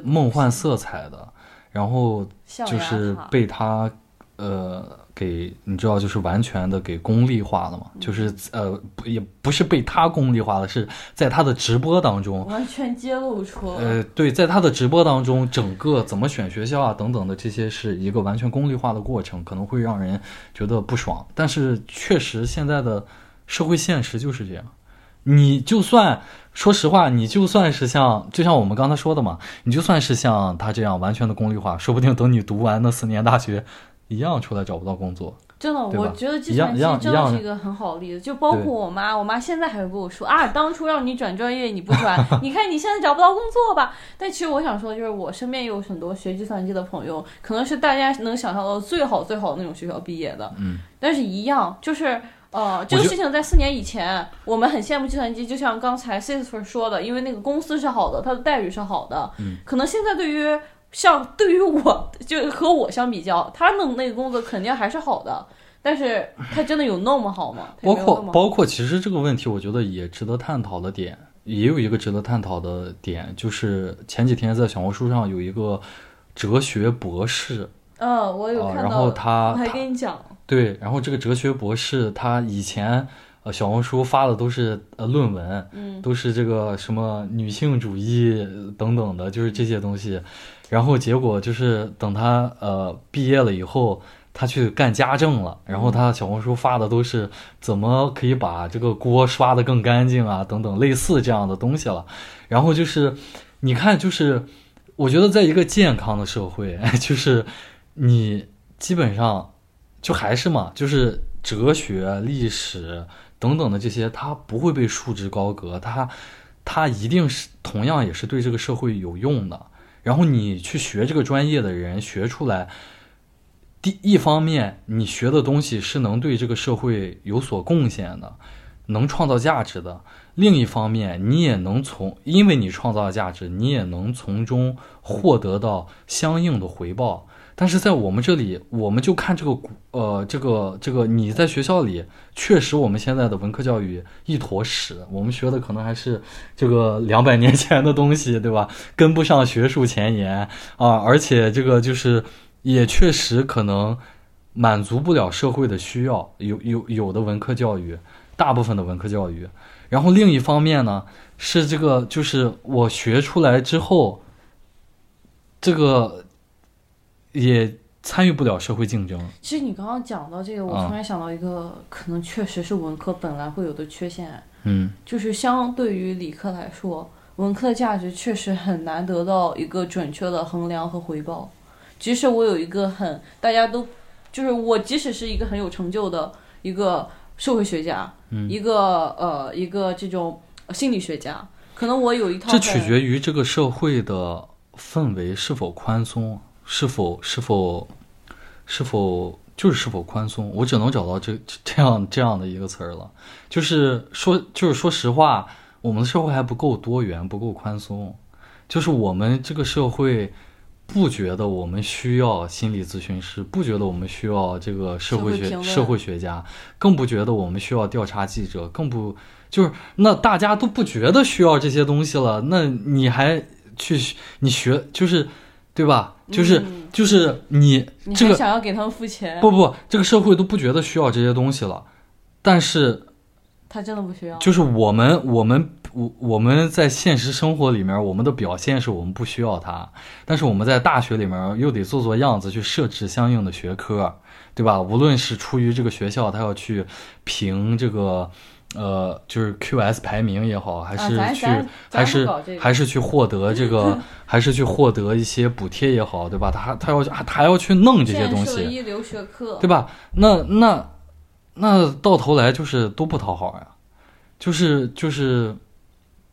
梦幻色彩的，然后就是被他呃给你知道，就是完全的给功利化了嘛，嗯就是呃不也不是被他功利化了，是在他的直播当中。完全揭露出了。呃，对，在他的直播当中，整个怎么选学校啊等等的这些是一个完全功利化的过程，可能会让人觉得不爽。但是确实现在的社会现实就是这样，你就算说实话，你就算是像就像我们刚才说的嘛，你就算是像他这样完全的功利化，说不定等你读完那四年大学，一样出来找不到工作。真的，我觉得计算机真的是一个很好的例子，就包括我妈，我妈现在还会跟我说啊，当初让你转专业你不转，(laughs) 你看你现在找不到工作吧。但其实我想说的就是，我身边有很多学计算机的朋友，可能是大家能想象到最好最好的那种学校毕业的，嗯，但是一样就是。呃，这个事情在四年以前，我们很羡慕计算机，就像刚才 Sister 说的，因为那个公司是好的，它的待遇是好的。嗯，可能现在对于像对于我，就和我相比较，他弄那个工作肯定还是好的，但是他真的有那么好吗？包括包括，其实这个问题，我觉得也值得探讨的点，也有一个值得探讨的点，就是前几天在小红书上有一个哲学博士嗯，我有啊，看到，然后他我还他跟你讲，对，然后这个哲学博士他以前呃小红书发的都是呃论文，嗯，都是这个什么女性主义呃等等的，就是这些东西。然后结果就是等他呃毕业了以后，他去干家政了。然后他小红书发的都是怎么可以把这个锅刷得更干净啊，等等类似这样的东西了。然后就是你看，就是我觉得在一个健康的社会，(laughs) 就是你基本上就还是嘛，就是哲学、历史等等的这些，它不会被束之高阁，它它一定是同样也是对这个社会有用的。然后你去学这个专业的人学出来，第一方面你学的东西是能对这个社会有所贡献的，能创造价值的；另一方面，你也能从因为你创造价值，你也能从中获得到相应的回报。但是在我们这里，我们就看这个古呃，这个这个，你在学校里确实，我们现在的文科教育一坨屎，我们学的可能还是这个两百年前的东西，对吧？跟不上学术前沿啊，而且这个就是也确实可能满足不了社会的需要。有有有的文科教育，大部分的文科教育。然后另一方面呢，是这个就是我学出来之后，这个也参与不了社会竞争。其实你刚刚讲到这个，我啊。突然想到一个，可能确实是文科本来会有的缺陷，嗯。就是相对于理科来说，文科的价值确实很难得到一个准确的衡量和回报。即使我有一个很大家都，就是我即使是一个很有成就的一个社会学家，嗯。一个呃一个这种心理学家，可能我有一套这取决于这个社会的氛围是否宽松，是否是否是否就是是否宽松。我只能找到这这样这样的一个词儿了，就是说就是说实话，我们的社会还不够多元，不够宽松，就是我们这个社会。不觉得我们需要心理咨询师，不觉得我们需要这个社会学社会学家，更不觉得我们需要调查记者，更不就是那大家都不觉得需要这些东西了，那你还去你学就是对吧？就是、嗯就是你这个想要给他们付钱，不不，这个社会都不觉得需要这些东西了，但是他真的不需要。就是我们我们我我们在现实生活里面，我们的表现是我们不需要它，但是我们在大学里面又得做做样子去设置相应的学科，对吧？无论是出于这个学校，他要去评这个。呃，就是 QS 排名也好，还啊是去，还是这个还是去获得这个，(laughs) 还是去获得一些补贴也好，对吧？他他要他还要去弄这些东西，对吧？那那那到头来就是都不讨好呀，就是就是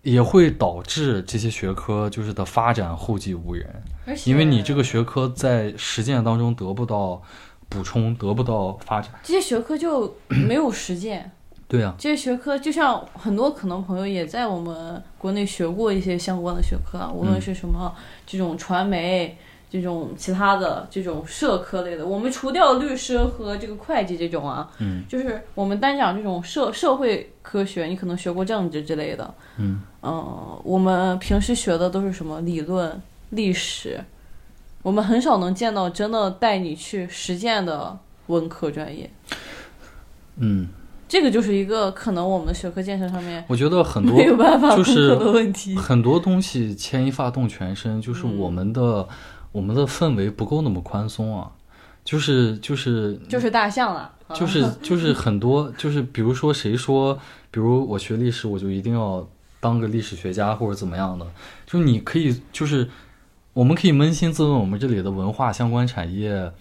也会导致这些学科就是的发展后继无人，因为你这个学科在实践当中得不到补充，得不到发展。这些学科就没有实践。对呀、这些学科就像很多可能朋友也在我们国内学过一些相关的学科啊，无论是什么这种传媒。这种其他的这种社科类的，我们除掉律师和这个会计这种啊，嗯，就是我们单讲这种社社会科学，你可能学过政治之类的，嗯。呃我们平时学的都是什么理论、历史，我们很少能见到真的带你去实践的文科专业。嗯，这个就是一个可能我们的学科建设上面我觉得很多没有办法攻就是。很多东西牵一发动全身，就是嗯我们的、我们的氛围不够那么宽松啊，就是就是就是大象了，啊就是 (laughs) 就是很多就是比如说谁说，比如我学历史，我就一定要当个历史学家或者怎么样的，就你可以就是我们可以扪心自问，我们这里的文化相关产业，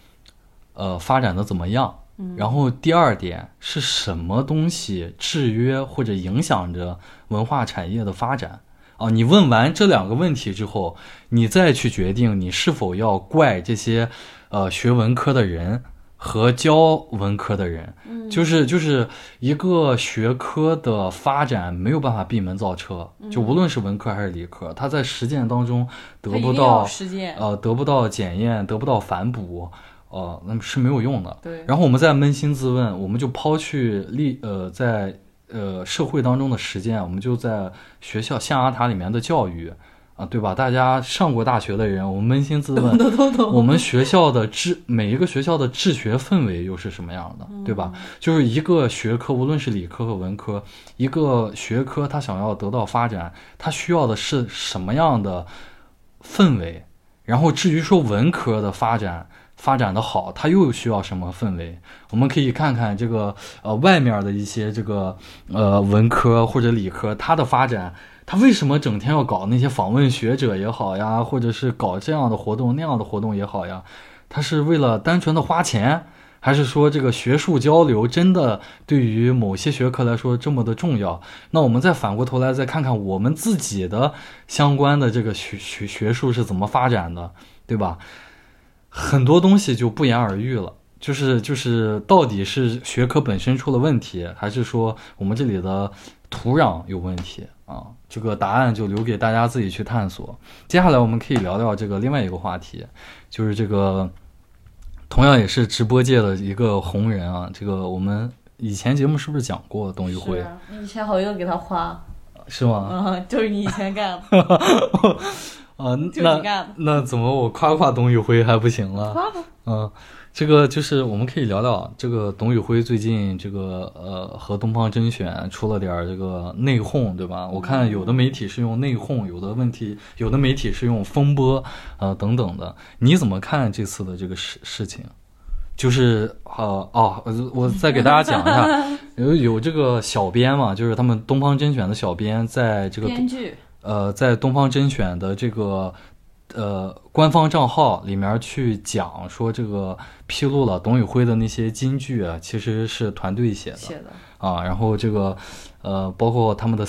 呃，发展的怎么样？然后第二点是什么东西制约或者影响着文化产业的发展？啊，你问完这两个问题之后，你再去决定你是否要怪这些呃学文科的人和教文科的人，就是就是一个学科的发展没有办法闭门造车，就无论是文科还是理科，它在实践当中得不到实践，呃得不到检验，得不到反哺，呃，那么是没有用的。对，然后我们再扪心自问，我们就抛去历呃在呃社会当中的实践，我们就在学校象牙塔里面的教育啊，对吧？大家上过大学的人，我们扪心自问，懂懂懂。我们学校的治每一个学校的治学氛围又是什么样的，对吧？就是一个学科，无论是理科和文科，一个学科它想要得到发展，它需要的是什么样的氛围？然后至于说文科的发展发展的好，它又需要什么氛围？我们可以看看这个呃外面的一些这个呃文科或者理科，它的发展。他为什么整天要搞那些访问学者也好呀，或者是搞这样的活动那样的活动也好呀？他是为了单纯的花钱，还是说这个学术交流真的对于某些学科来说这么的重要？那我们再反过头来再看看我们自己的相关的这个学学学术是怎么发展的，对吧？很多东西就不言而喻了。就是就是，到底是学科本身出了问题，还是说我们这里的土壤有问题啊？这个答案就留给大家自己去探索。接下来我们可以聊聊这个另外一个话题，就是这个同样也是直播界的一个红人啊。这个我们以前节目是不是讲过董宇辉？是你以前好像给他花，是吗？嗯，就是你以前干的。(laughs) (laughs) (laughs) 啊，那。那怎么我夸夸董宇辉还不行了？夸夸嗯，这个就是我们可以聊聊这个董宇辉最近这个呃和东方甄选出了点儿这个内讧，对吧？我看有的媒体是用内讧，有的问题有的媒体是用风波，呃等等的。你怎么看这次的这个事事情？就是呃哦，我我再给大家讲一下，(laughs) 有有这个小编嘛，就是他们东方甄选的小编在这个编剧，呃，在东方甄选的这个呃官方账号里面去讲说，这个披露了董宇辉的那些金句啊，其实是团队写的写的，啊。然后这个呃，包括他们的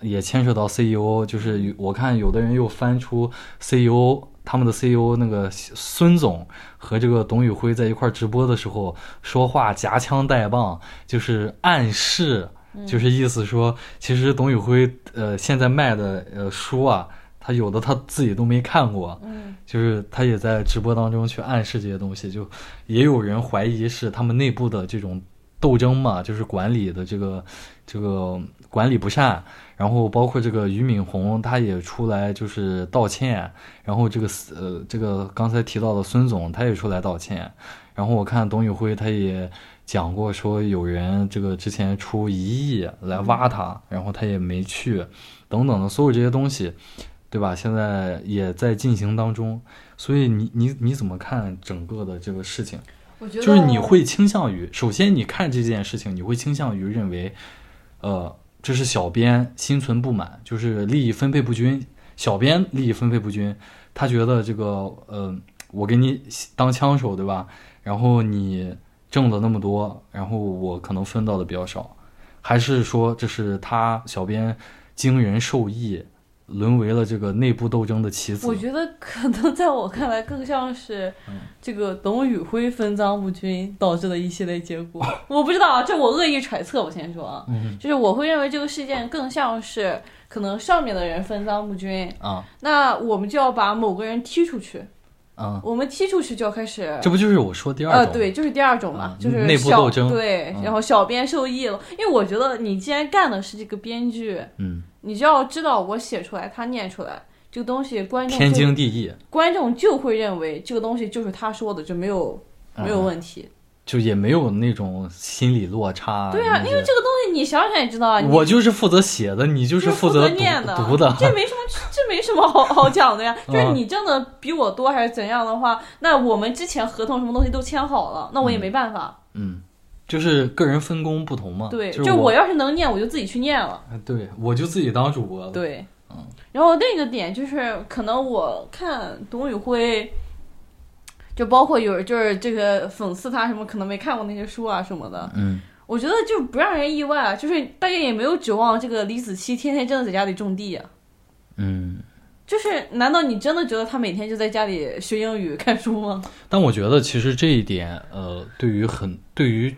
也牵涉到 CEO，就是我看有的人又翻出 CEO 他们的 CEO 那个孙总和这个董宇辉在一块直播的时候说话夹枪带棒，就是暗示。就是意思说，其实董宇辉呃现在卖的呃书啊，他有的他自己都没看过，嗯，就是他也在直播当中去暗示这些东西，就也有人怀疑是他们内部的这种斗争嘛，就是管理的这个这个管理不善，然后包括这个俞敏洪他也出来就是道歉，然后这个呃这个刚才提到的孙总他也出来道歉，然后我看董宇辉他也讲过说有人这个之前出一亿来挖他，然后他也没去，等等的所有这些东西，对吧？现在也在进行当中，所以你你你怎么看整个的这个事情？我觉得就是你会倾向于，首先你看这件事情，你会倾向于认为，呃，这是小编心存不满，就是利益分配不均，小编利益分配不均，他觉得这个，呃，我给你当枪手，对吧？然后你挣了那么多，然后我可能分到的比较少，还是说这是他小编经人授意，沦为了这个内部斗争的棋子？我觉得可能在我看来，更像是嗯这个董宇辉分赃不均导致的一系列结果。我不知道啊，这我恶意揣测。我先说啊，嗯就是我会认为这个事件更像是可能上面的人分赃不均，啊那我们就要把某个人踢出去，啊，我们踢出去就要开始。这不就是我说第二种呃，对，就是第二种嘛，嗯就是内部小斗争对，嗯然后小编受益了，因为我觉得你既然干的是这个编剧，嗯，你就要知道我写出来，他念出来这个东西，观众天就经地义。观众就会认为这个东西就是他说的，就没有没有嗯问题。就也没有那种心理落差。对啊，因为这个东西你想想也知道啊，我就是负责写的，你就就是负责念的，读的。这没什么，(laughs) 这没什么好好讲的呀。(laughs) 就是嗯你挣的比我多还是怎样的话，那我们之前合同什么东西都签好了，那我也没办法。嗯，就是个人分工不同嘛。对，就我要是能念，我就自己去念了。对我就自己当主播了。对，嗯然后另一个点就是，可能我看董宇辉，就包括有就是这个讽刺他什么，可能没看过那些书啊什么的。嗯，我觉得就不让人意外啊，就是大家也没有指望这个李子柒天天真的在家里种地啊。嗯，就是，难道你真的觉得他每天就在家里学英语、看书吗？但我觉得其实这一点，呃，对于很对于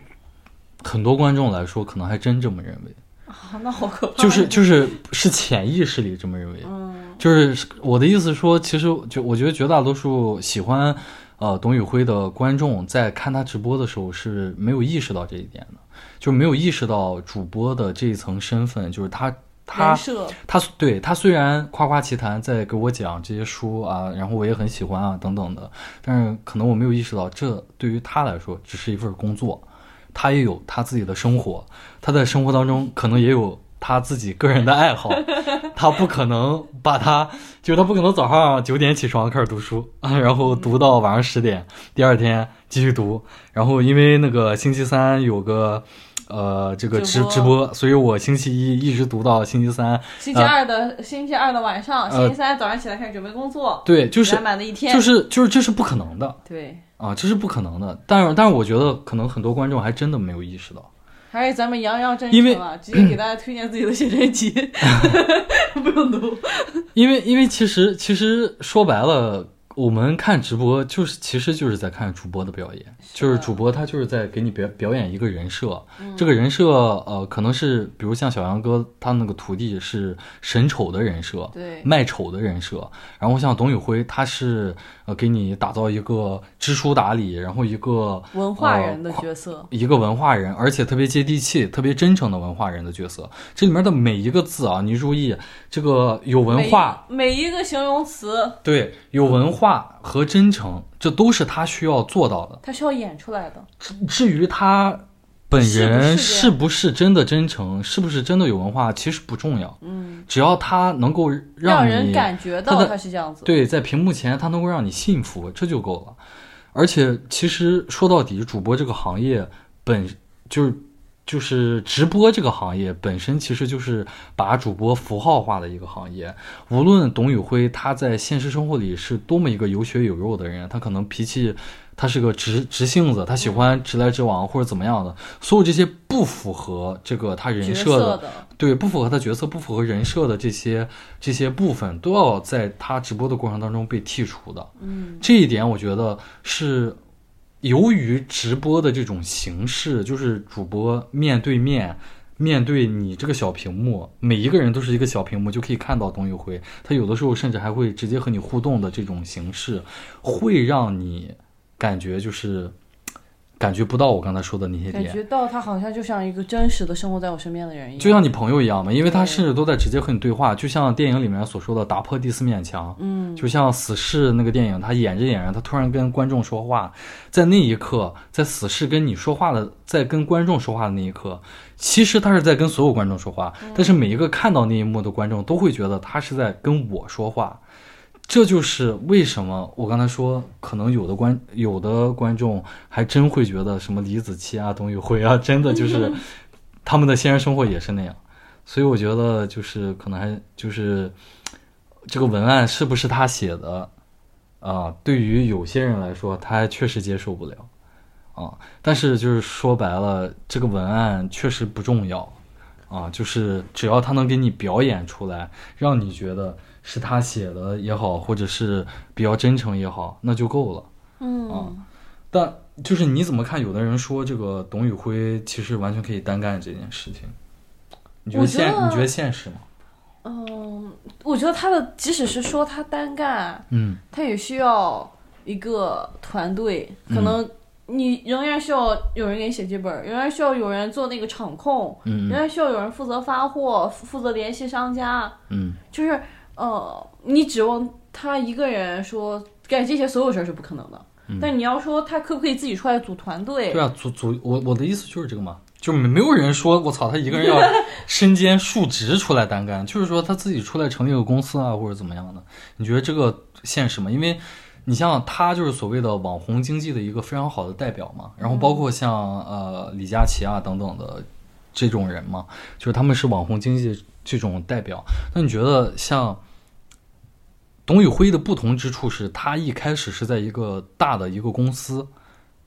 很多观众来说，可能还真这么认为，啊，那好可怕。就是就是是潜意识里这么认为。嗯，就是我的意思说，其实就我觉得绝大多数喜欢呃董宇辉的观众在看他直播的时候是没有意识到这一点的，就是没有意识到主播的这一层身份，就是他他，他对他虽然夸夸其谈在给我讲这些书啊，然后我也很喜欢啊等等的，但是可能我没有意识到，这对于他来说只是一份工作，他也有他自己的生活，他在生活当中可能也有他自己个人的爱好，(laughs) 他不可能把他就是他不可能早上九点起床开始读书啊，(laughs) 然后读到晚上十点，第二天继续读，然后因为那个星期三有个。呃，这个直直播所以我星期一一直读到星期三，星期二的、星期二的晚上，呃星期三早上起来开始准备工作，对，就是满满的一天。就是就是这是不可能的对，啊，这是不可能的。但是但是我觉得可能很多观众还真的没有意识到，还是咱们洋洋真诚啊，直接给大家推荐自己的写真集，(laughs) 不用读。因为因为其实其实说白了，我们看直播就是其实就是在看主播的表演，就是主播他就是在给你表表演一个人设，这个人设呃可能是比如像小杨哥他那个徒弟是神丑的人设，对。卖丑的人设，然后像董宇辉他是呃给你打造一个知书达理，然后一个文化呃人的角色，一个文化人，而且特别接地气、特别真诚的文化人的角色。这里面的每一个字啊，你注意，这个有文化，每每一个形容词，对，有文化和真诚，这都是他需要做到的。他需要演出来的。至于他本人是是不不是真的真诚，是不是真的有文化，其实不重要。嗯，只要他能够你让人感觉到他是这样子。对，在屏幕前他能够让你信服，这就够了。而且，其实说到底，主播这个行业本就是就是直播这个行业本身，其实就是把主播符号化的一个行业。无论董宇辉他在现实生活里是多么一个有血有肉的人，他可能脾气。他是个直直性子，他喜欢直来直往或者怎么样的，所有这些不符合这个他人设的，的，对，不符合他角色、不符合人设的这些这些部分，都要在他直播的过程当中被剔除的。嗯，这一点，我觉得是由于直播的这种形式，就是主播面对面。面对你这个小屏幕，每一个人都是一个小屏幕，就可以看到董宇辉。他有的时候甚至还会直接和你互动的这种形式，会让你感觉就是感觉不到我刚才说的那些点。感觉到他好像就像一个真实的生活在我身边的人一样。就像你朋友一样嘛，因为他甚至都在直接和你对话，就像电影里面所说的打破第四面墙。嗯，就像《死侍》那个电影，他演着演着，他突然跟观众说话，在那一刻，在死侍跟你说话的，在跟观众说话的那一刻，其实他是在跟所有观众说话，但是每一个看到那一幕的观众都会觉得他是在跟我说话。这就是为什么我刚才说，可能有的观有的观众还真会觉得什么李子柒啊、董宇辉啊，真的就是 (laughs) 他们的现实生活也是那样。所以我觉得就是可能还就是这个文案是不是他写的啊、对于有些人来说，他还确实接受不了啊。但是就是说白了，这个文案确实不重要啊，就是只要他能给你表演出来，让你觉得是他写的也好，或者是比较真诚也好，那就够了。嗯，但就是你怎么看？有的人说这个董宇辉其实完全可以单干这件事情，你觉得现你觉得现实吗？嗯，我觉得他的即使是说他单干，嗯他也需要一个团队，嗯可能你仍然需要有人给你写剧本，仍然需要有人做那个场控，嗯仍然需要有人负责发货，负负责联系商家，嗯就是呃，你指望他一个人说干这些所有事儿是不可能的。但你要说他可不可以自己出来组团队？嗯对啊，组组我我的意思就是这个嘛，就没没有人说我操他一个人要 (laughs) 身兼数职出来单干，就是说他自己出来成立个公司啊或者怎么样的，你觉得这个现实吗？因为你像他就是所谓的网红经济的一个非常好的代表嘛，然后包括像呃李佳琦啊等等的这种人嘛，就是他们是网红经济这种代表。那你觉得像董宇辉的不同之处是他一开始是在一个大的一个公司，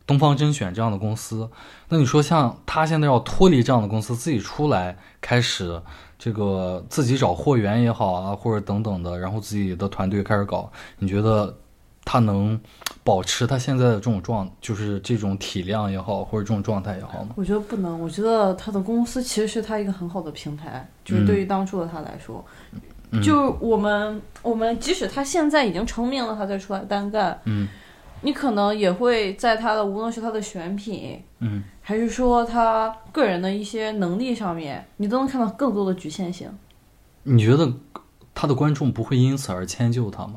东方甄选这样的公司。那你说像他现在要脱离这样的公司，自己出来开始这个自己找货源也好啊，或者等等的，然后自己的团队开始搞，你觉得他能保持他现在的这种状，就是这种体量也好，或者这种状态也好吗？我觉得不能，我觉得他的公司其实是他一个很好的平台，就是对于当初的他来说，嗯就我们我们即使他现在已经成名了，他再出来单干，嗯你可能也会在他的无论是他的选品，嗯还是说他个人的一些能力上面，你都能看到更多的局限性。你觉得他的观众不会因此而迁就他吗？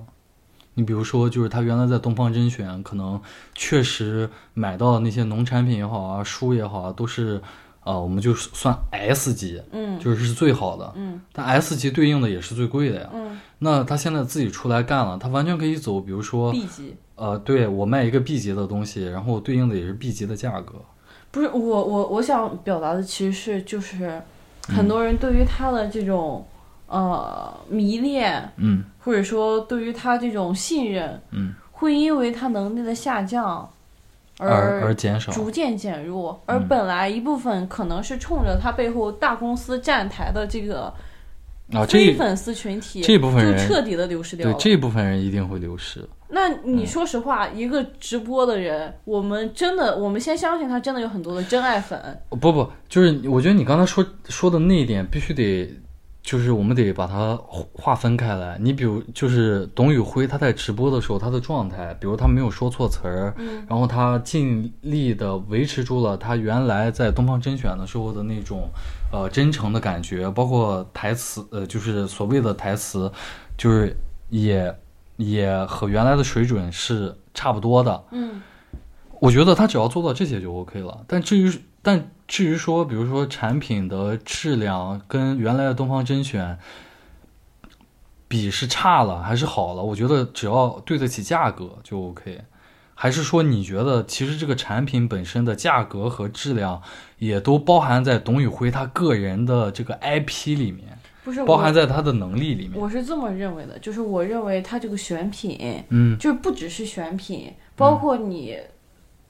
你比如说，就是他原来在东方甄选，可能确实买到的那些农产品也好啊，书也好啊，都是，呃，我们就算 S 级，嗯就是是最好的。嗯但 S 级对应的也是最贵的呀。嗯那他现在自己出来干了，他完全可以走，比如说，，B 级呃，对我卖一个 B 级的东西，然后对应的也是 B 级的价格。不是我我我想表达的其实是就是很多人对于他的这种、呃迷恋，嗯或者说对于他这种信任，嗯，会因为他能力的下降而而减少。逐渐减弱，而嗯本来一部分可能是冲着他背后大公司站台的这个啊，这非粉丝群体，这部分人就彻底的流失掉了。对这部分人一定会流失。那你说实话，一个直播的人，我们真的，我们先相信他真的有很多的真爱粉。不不，就是我觉得你刚才说说的那一点必须得，就是我们得把它划分开来。你比如就是董宇辉他在直播的时候他的状态，比如他没有说错词儿，嗯然后他尽力的维持住了他原来在东方甄选的时候的那种呃真诚的感觉，包括台词呃就是所谓的台词，就是也也和原来的水准是差不多的。嗯我觉得他只要做到这些就 OK 了。但至于但至于说，比如说产品的质量跟原来的东方甄选比是差了还是好了，我觉得只要对得起价格就 OK。还是说你觉得其实这个产品本身的价格和质量也都包含在董宇辉他个人的这个 IP 里面，不是包含，在他的能力里面？我是这么认为的，就是我认为他这个选品，嗯就是不只是选品，包括你。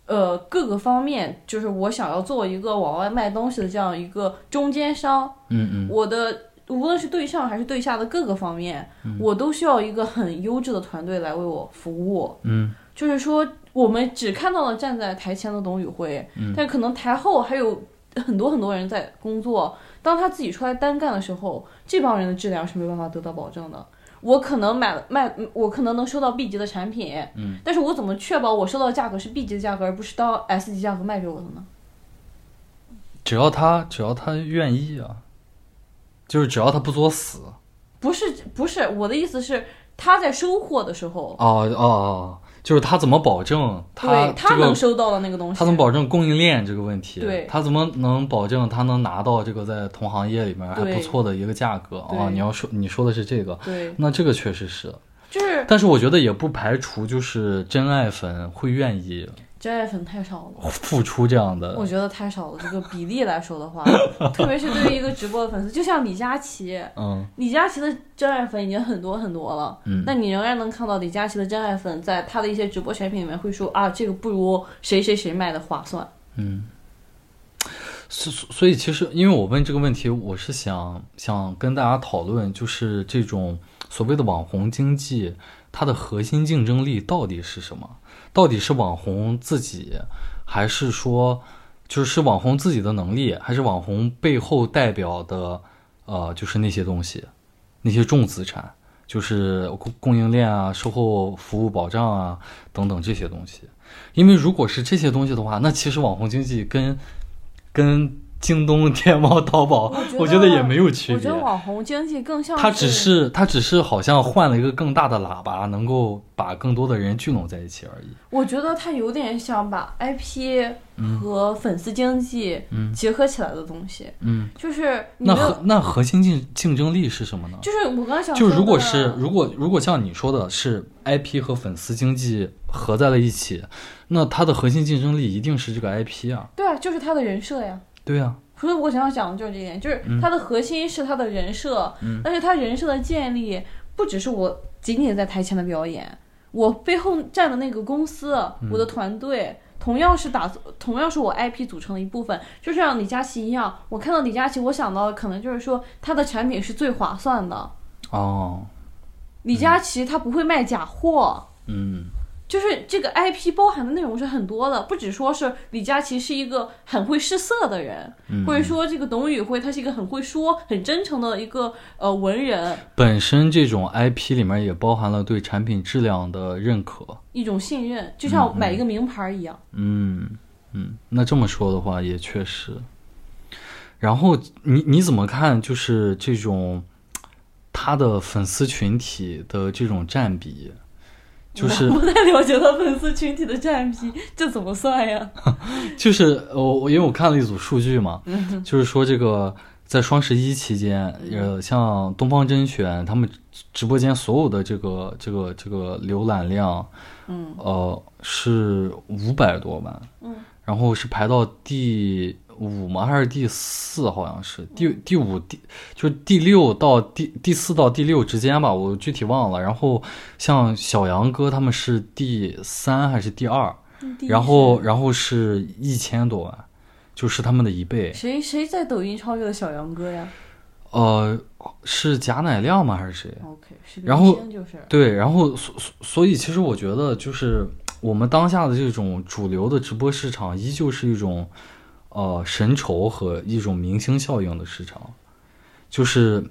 呃，各个方面，就是我想要做一个往外卖东西的这样一个中间商，嗯嗯我的无论是对上还是对下的各个方面，嗯我都需要一个很优质的团队来为我服务。嗯就是说，我们只看到了站在台前的董宇辉，嗯但可能台后还有很多很多人在工作。当他自己出来单干的时候，这帮人的质量是没办法得到保证的。我可能买了卖，我可能能收到 B 级的产品，嗯，但是我怎么确保我收到的价格是 B 级的价格，而不是到 S 级价格卖给我的呢？只要他只要他愿意啊，就是只要他不作死。不是，不是，我的意思是，他在收货的时候，哦哦哦，就是他怎么保证他他这个能收到的那个东西，他怎么保证供应链这个问题？对。他怎么能保证他能拿到这个在同行业里面还不错的一个价格啊？你要说你说的是这个，对，那这个确实是，就是但是我觉得也不排除就是真爱粉会愿意真爱粉太少了。付出这样的我，觉得太少了。这个比例来说的话，(laughs) 特别是对于一个直播的粉丝，就像李佳琦，嗯李佳琦的真爱粉已经很多很多了，嗯那你仍然能看到李佳琦的真爱粉在他的一些直播选品里面会说啊，这个不如谁谁谁卖的划算。嗯。所所以其实，因为我问这个问题，我是想想跟大家讨论，就是这种所谓的网红经济，它的核心竞争力到底是什么？到底是网红自己，还是说就是网红自己的能力，还是网红背后代表的呃，就是那些东西，那些重资产，就是供供应链啊、售后服务保障啊等等这些东西。因为如果是这些东西的话，那其实网红经济跟跟京东、天猫、淘宝，我我觉得也没有区别我觉得。网红经济更像它只是它只是好像换了一个更大的喇叭，能够把更多的人聚拢在一起而已。我觉得它有点像把 IP 和粉丝经济结合起来的东西，嗯，就是那核那核心竞竞争力是什么呢？就是我刚才想就如果是如果如果像你说的是 IP 和粉丝经济合在了一起，那它的核心竞争力一定是这个 IP 啊。对啊，就是他的人设呀。对啊，所以我想要讲的就是这一点，就是嗯它的核心是它的人设，但是它人设的建立不只是我仅仅在台前的表演，我背后站的那个公司，嗯我的团队。同样是打，同样是我 IP 组成的一部分，就像李佳琦一样。我看到李佳琦，我想到的可能就是说，他的产品是最划算的。哦，李佳琦他不会卖假货，嗯就是这个 IP 包含的内容是很多的，不只说是李佳琦是一个很会试色的人，嗯，或者说这个董宇辉他是一个很会说、很真诚的一个呃文人，本身这种 IP 里面也包含了对产品质量的认可。一种信任，就像买一个名牌一样。嗯嗯，那这么说的话也确实。然后你你怎么看？就是这种他的粉丝群体的这种占比，(laughs) 就是不太了解他粉丝群体的占比，这怎么算呀？(laughs) 就是我我因为我看了一组数据嘛，嗯就是说这个在双十一期间，呃，像东方甄选他们直播间所有的这个这个这个浏览量，嗯呃，是五百多万，嗯，然后是排到第五吗？还是第四？好像是第第五第就是第六到第第四到第六之间吧，我具体忘了。然后像小杨哥他们是第三还是第二？第然后然后是一千多万，就是他们的一倍。谁谁在抖音超越了小杨哥呀？呃，是贾乃亮吗？还是谁？OK，是个然后就是对，然后所所所以，其实我觉得，就是我们当下的这种主流的直播市场，依旧是一种呃神筹和一种明星效应的市场，就是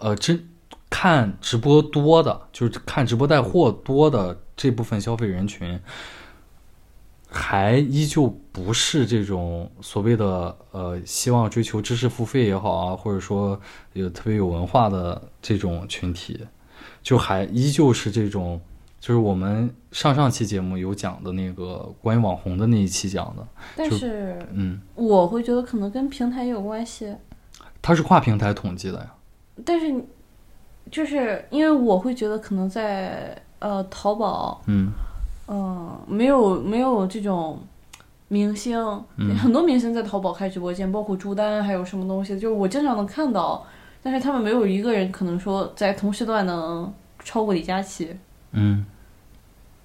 呃真看直播多的，就是看直播带货多的这部分消费人群，还依旧不是这种所谓的呃希望追求知识付费也好啊，或者说有特别有文化的这种群体。就还依旧是这种，就是我们上上期节目有讲的那个关于网红的那一期讲的，但是嗯，我会觉得可能跟平台也有关系，它是跨平台统计的呀，但是就是因为我会觉得可能在呃淘宝，嗯嗯、没有没有这种明星，嗯 (laughs) 很多明星在淘宝开直播间，包括朱丹还有什么东西，就是我经常能看到，但是他们没有一个人可能说在同时段能超过李佳琦，嗯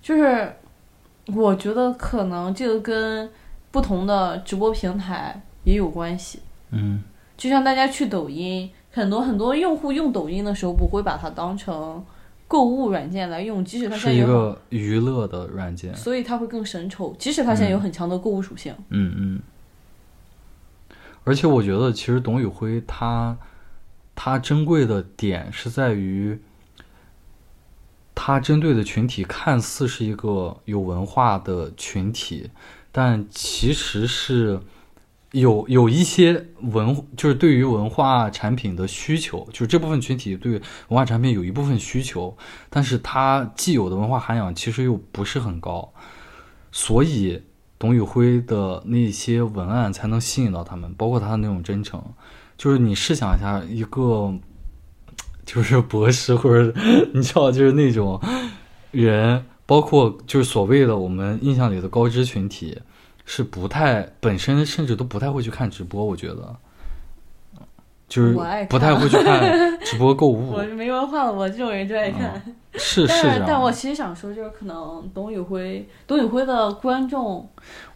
就是我觉得可能这个跟不同的直播平台也有关系。嗯就像大家去抖音，很多很多用户用抖音的时候不会把它当成购物软件来用，即使它现是一个娱乐的软件，所以它会更神丑，即使它现在有很强的购物属性。嗯嗯。而且我觉得，其实董宇辉他他珍贵的点是在于，他针对的群体看似是一个有文化的群体，但其实是有有一些文，就是对于文化产品的需求，就是这部分群体对文化产品有一部分需求，但是它既有的文化涵养其实又不是很高，所以董宇辉的那些文案才能吸引到他们，包括他的那种真诚。就是你试想一下，一个就是博士或者你知道，就是那种人，包括就是所谓的我们印象里的高知群体，是不太本身甚至都不太会去看直播，我觉得。就是我爱看不太会去看 (laughs) 直播购物。我，是没文化了，我这种人就爱看。是是但是，但我其实想说，就是可能董宇辉，董宇辉的观众，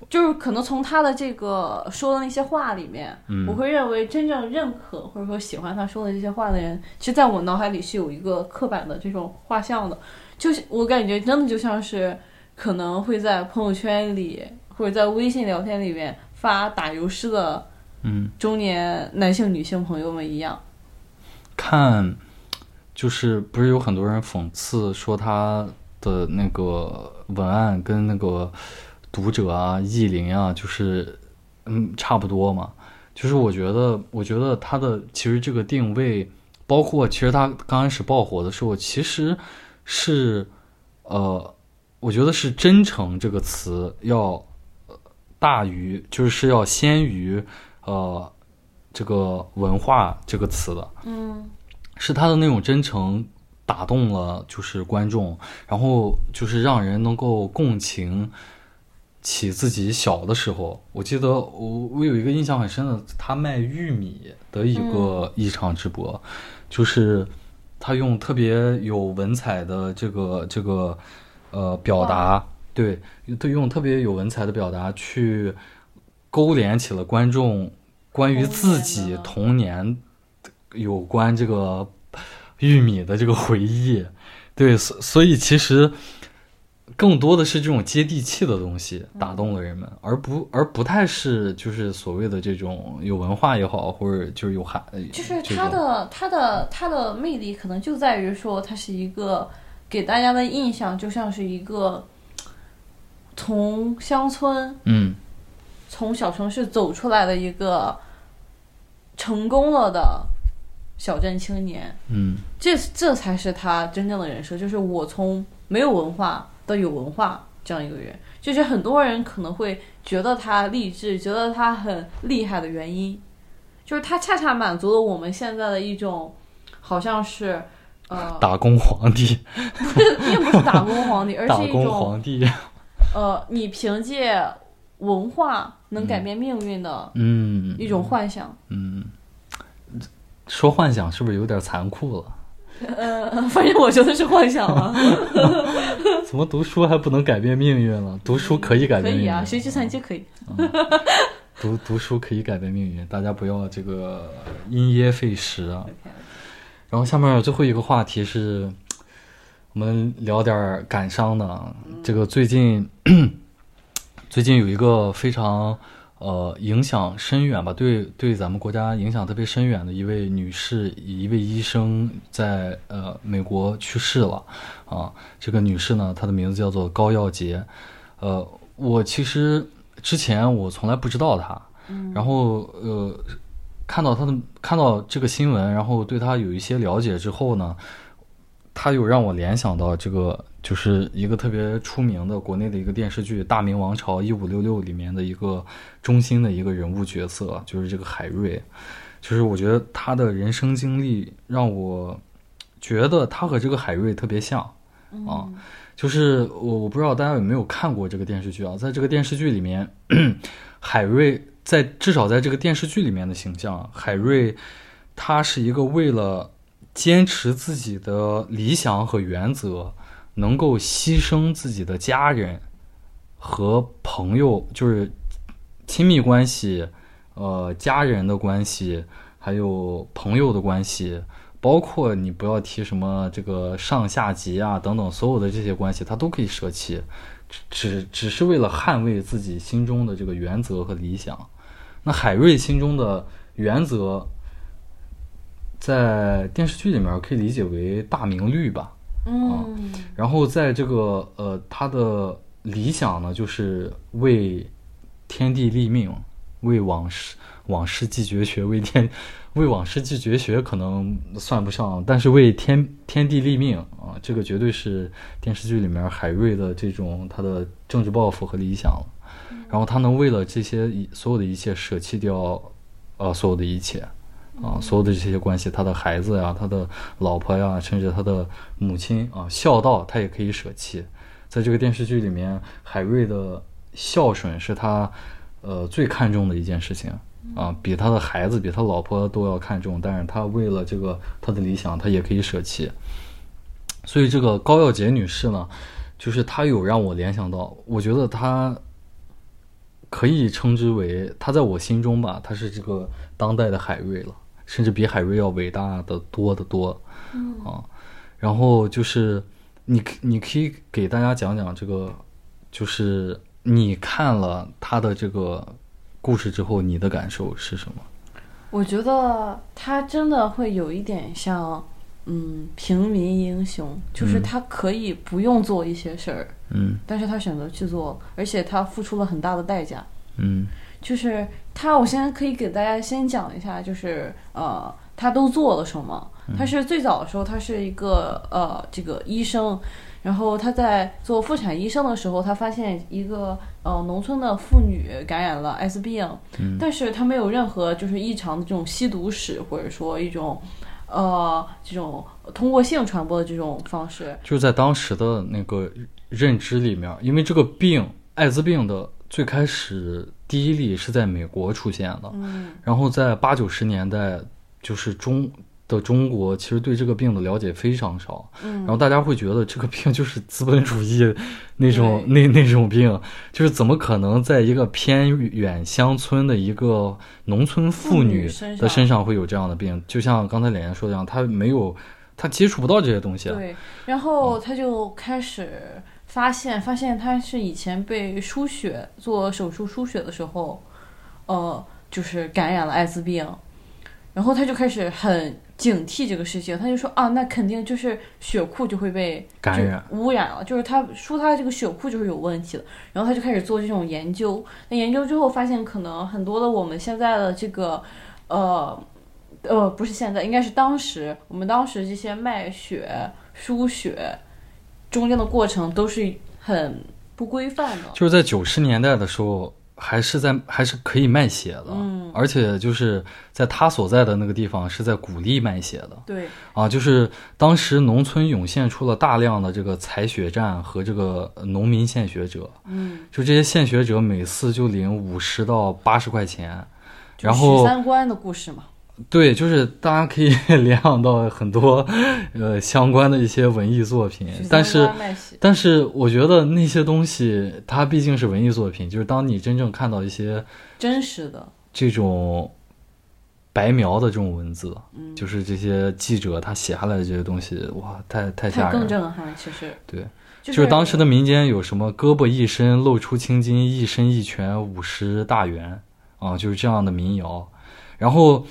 就是可能从他的这个说的那些话里面，嗯我会认为真正认可或者说喜欢他说的这些话的人，其实在我脑海里是有一个刻板的这种画像的，就是我感觉真的就像是可能会在朋友圈里或者在微信聊天里面发打油诗的嗯，中年男性、女性朋友们一样。看，就是不是有很多人讽刺说他的那个文案跟那个读者啊、意林啊，就是嗯差不多嘛。就是我觉得，我觉得他的其实这个定位，包括其实他刚开始爆火的时候，其实是呃，我觉得是真诚这个词要呃大于，就是要先于呃这个文化这个词的。嗯是他的那种真诚打动了就是观众，然后就是让人能够共情起自己小的时候。我记得我我有一个印象很深的，他卖玉米的一个一场直播，就是他用特别有文采的这个这个呃表达，对，对，用特别有文采的表达去勾连起了观众关于自己童年有关这个玉米的这个回忆，(laughs) 对，所所以其实更多的是这种接地气的东西打动了人们，而不而不太是就是所谓的这种有文化也好，或者就是有含，就是它的它的它的魅力可能就在于说，它是一个给大家的印象就像是一个从乡村、嗯从小城市走出来的一个成功了的小镇青年。嗯这这才是他真正的人设，就是我从没有文化到有文化这样一个人。就是很多人可能会觉得他励志，觉得他很厉害的原因，就是他恰恰满足了我们现在的一种，好像是，呃，打工皇帝，不是并不是打工皇帝，(laughs) 而是一种皇帝，呃，你凭借文化能改变命运的嗯一种幻想。嗯，说幻想是不是有点残酷了？呃，(laughs) 反正我觉得是幻想了。(laughs) 怎么读书还不能改变命运了？读书可以改变命运，可以啊，学计算机可以。读读书可以改变命运，大家不要这个因噎废食啊。然后下面最后一个话题是，我们聊点感伤的。这个最近最近有一个非常呃影响深远吧，对对咱们国家影响特别深远的一位女士，一位医生在呃美国去世了啊。这个女士呢，她的名字叫做高耀洁。呃，我其实之前我从来不知道她，然后呃。看到她的看到这个新闻，然后对她有一些了解之后呢，他有让我联想到这个，就是一个特别出名的国内的一个电视剧《大明王朝一五六六》里面的一个中心的一个人物角色，就是这个海瑞。就是我觉得他的人生经历让我觉得他和这个海瑞特别像啊。就是我我不知道大家有没有看过这个电视剧啊，在这个电视剧里面，(clears throat) 海瑞。在至少在这个电视剧里面的形象，海瑞，他是一个为了坚持自己的理想和原则，能够牺牲自己的家人和朋友，就是亲密关系，呃，家人的关系，还有朋友的关系，包括你不要提什么这个上下级啊等等，所有的这些关系，他都可以舍弃，只只是为了捍卫自己心中的这个原则和理想。那海瑞心中的原则，在电视剧里面可以理解为大明律吧。嗯。然后在这个呃，他的理想呢，就是为天地立命，为往事往事继绝学，为天为往事继绝学可能算不上，但是为天天地立命啊，这个绝对是电视剧里面海瑞的这种他的政治抱负和理想。然后他能为了这些所有的一切舍弃掉，呃，所有的一切，啊，所有的这些关系，他的孩子呀，他的老婆呀，甚至他的母亲啊，孝道他也可以舍弃。在这个电视剧里面，海瑞的孝顺是他，呃，最看重的一件事情啊，比他的孩子，比他老婆都要看重。但是他为了这个他的理想，他也可以舍弃。所以这个高耀洁女士呢，就是她有让我联想到，我觉得她。可以称之为她在我心中吧，她是这个当代的海瑞了，甚至比海瑞要伟大的多得多。嗯啊，然后就是你，你可以给大家讲讲这个，就是你看了他的这个故事之后，你的感受是什么？我觉得他真的会有一点像。嗯，平民英雄就是他可以不用做一些事儿，嗯，但是他选择去做，而且他付出了很大的代价，嗯，就是他，我现在可以给大家先讲一下，就是呃，他都做了什么。他是最早的时候，他是一个呃这个医生，然后他在做妇产医生的时候，他发现一个呃农村的妇女感染了艾滋病，嗯，但是他没有任何就是异常的这种吸毒史，或者说一种。呃，这种通过性传播的这种方式，就在当时的那个认知里面，因为这个病，艾滋病的最开始第一例是在美国出现的，嗯，然后在八九十年代，就是中。的中国其实对这个病的了解非常少，嗯，然后大家会觉得这个病就是资本主义 (laughs) 那种那那种病，就是怎么可能在一个偏远乡村的一个农村妇女的身上会有这样的病？就像刚才脸脸说的一样，她没有，她接触不到这些东西。对，然后她就开始发现，发现他是以前被输血做手术输血的时候，呃，就是感染了艾滋病，然后他就开始很。警惕这个事情，他就说啊，那肯定就是血库就会被感染污染了，就是他说他这个血库就是有问题的，然后他就开始做这种研究。那研究之后发现，可能很多的我们现在的这个，呃，呃，不是现在，应该是当时我们当时这些卖血、输血中间的过程都是很不规范的。就是在九十年代的时候。还是在还是可以卖血的，嗯，而且就是在他所在的那个地方是在鼓励卖血的，对，啊，就是当时农村涌现出了大量的这个采血站和这个农民献血者，嗯，就这些献血者每次就领五十到八十块钱，然后三观的故事嘛，对，就是大家可以 (laughs) 联想到很多呃相关的一些文艺作品，但是但是我觉得那些东西它毕竟是文艺作品，就是当你真正看到一些真实的这种白描的这种文字，就是这些记者他写下来的这些东西，哇，太太吓人，更震撼。其实对，就是当时的民间有什么胳膊一伸露出青筋，一伸一拳五十大元啊，就是这样的民谣，然后。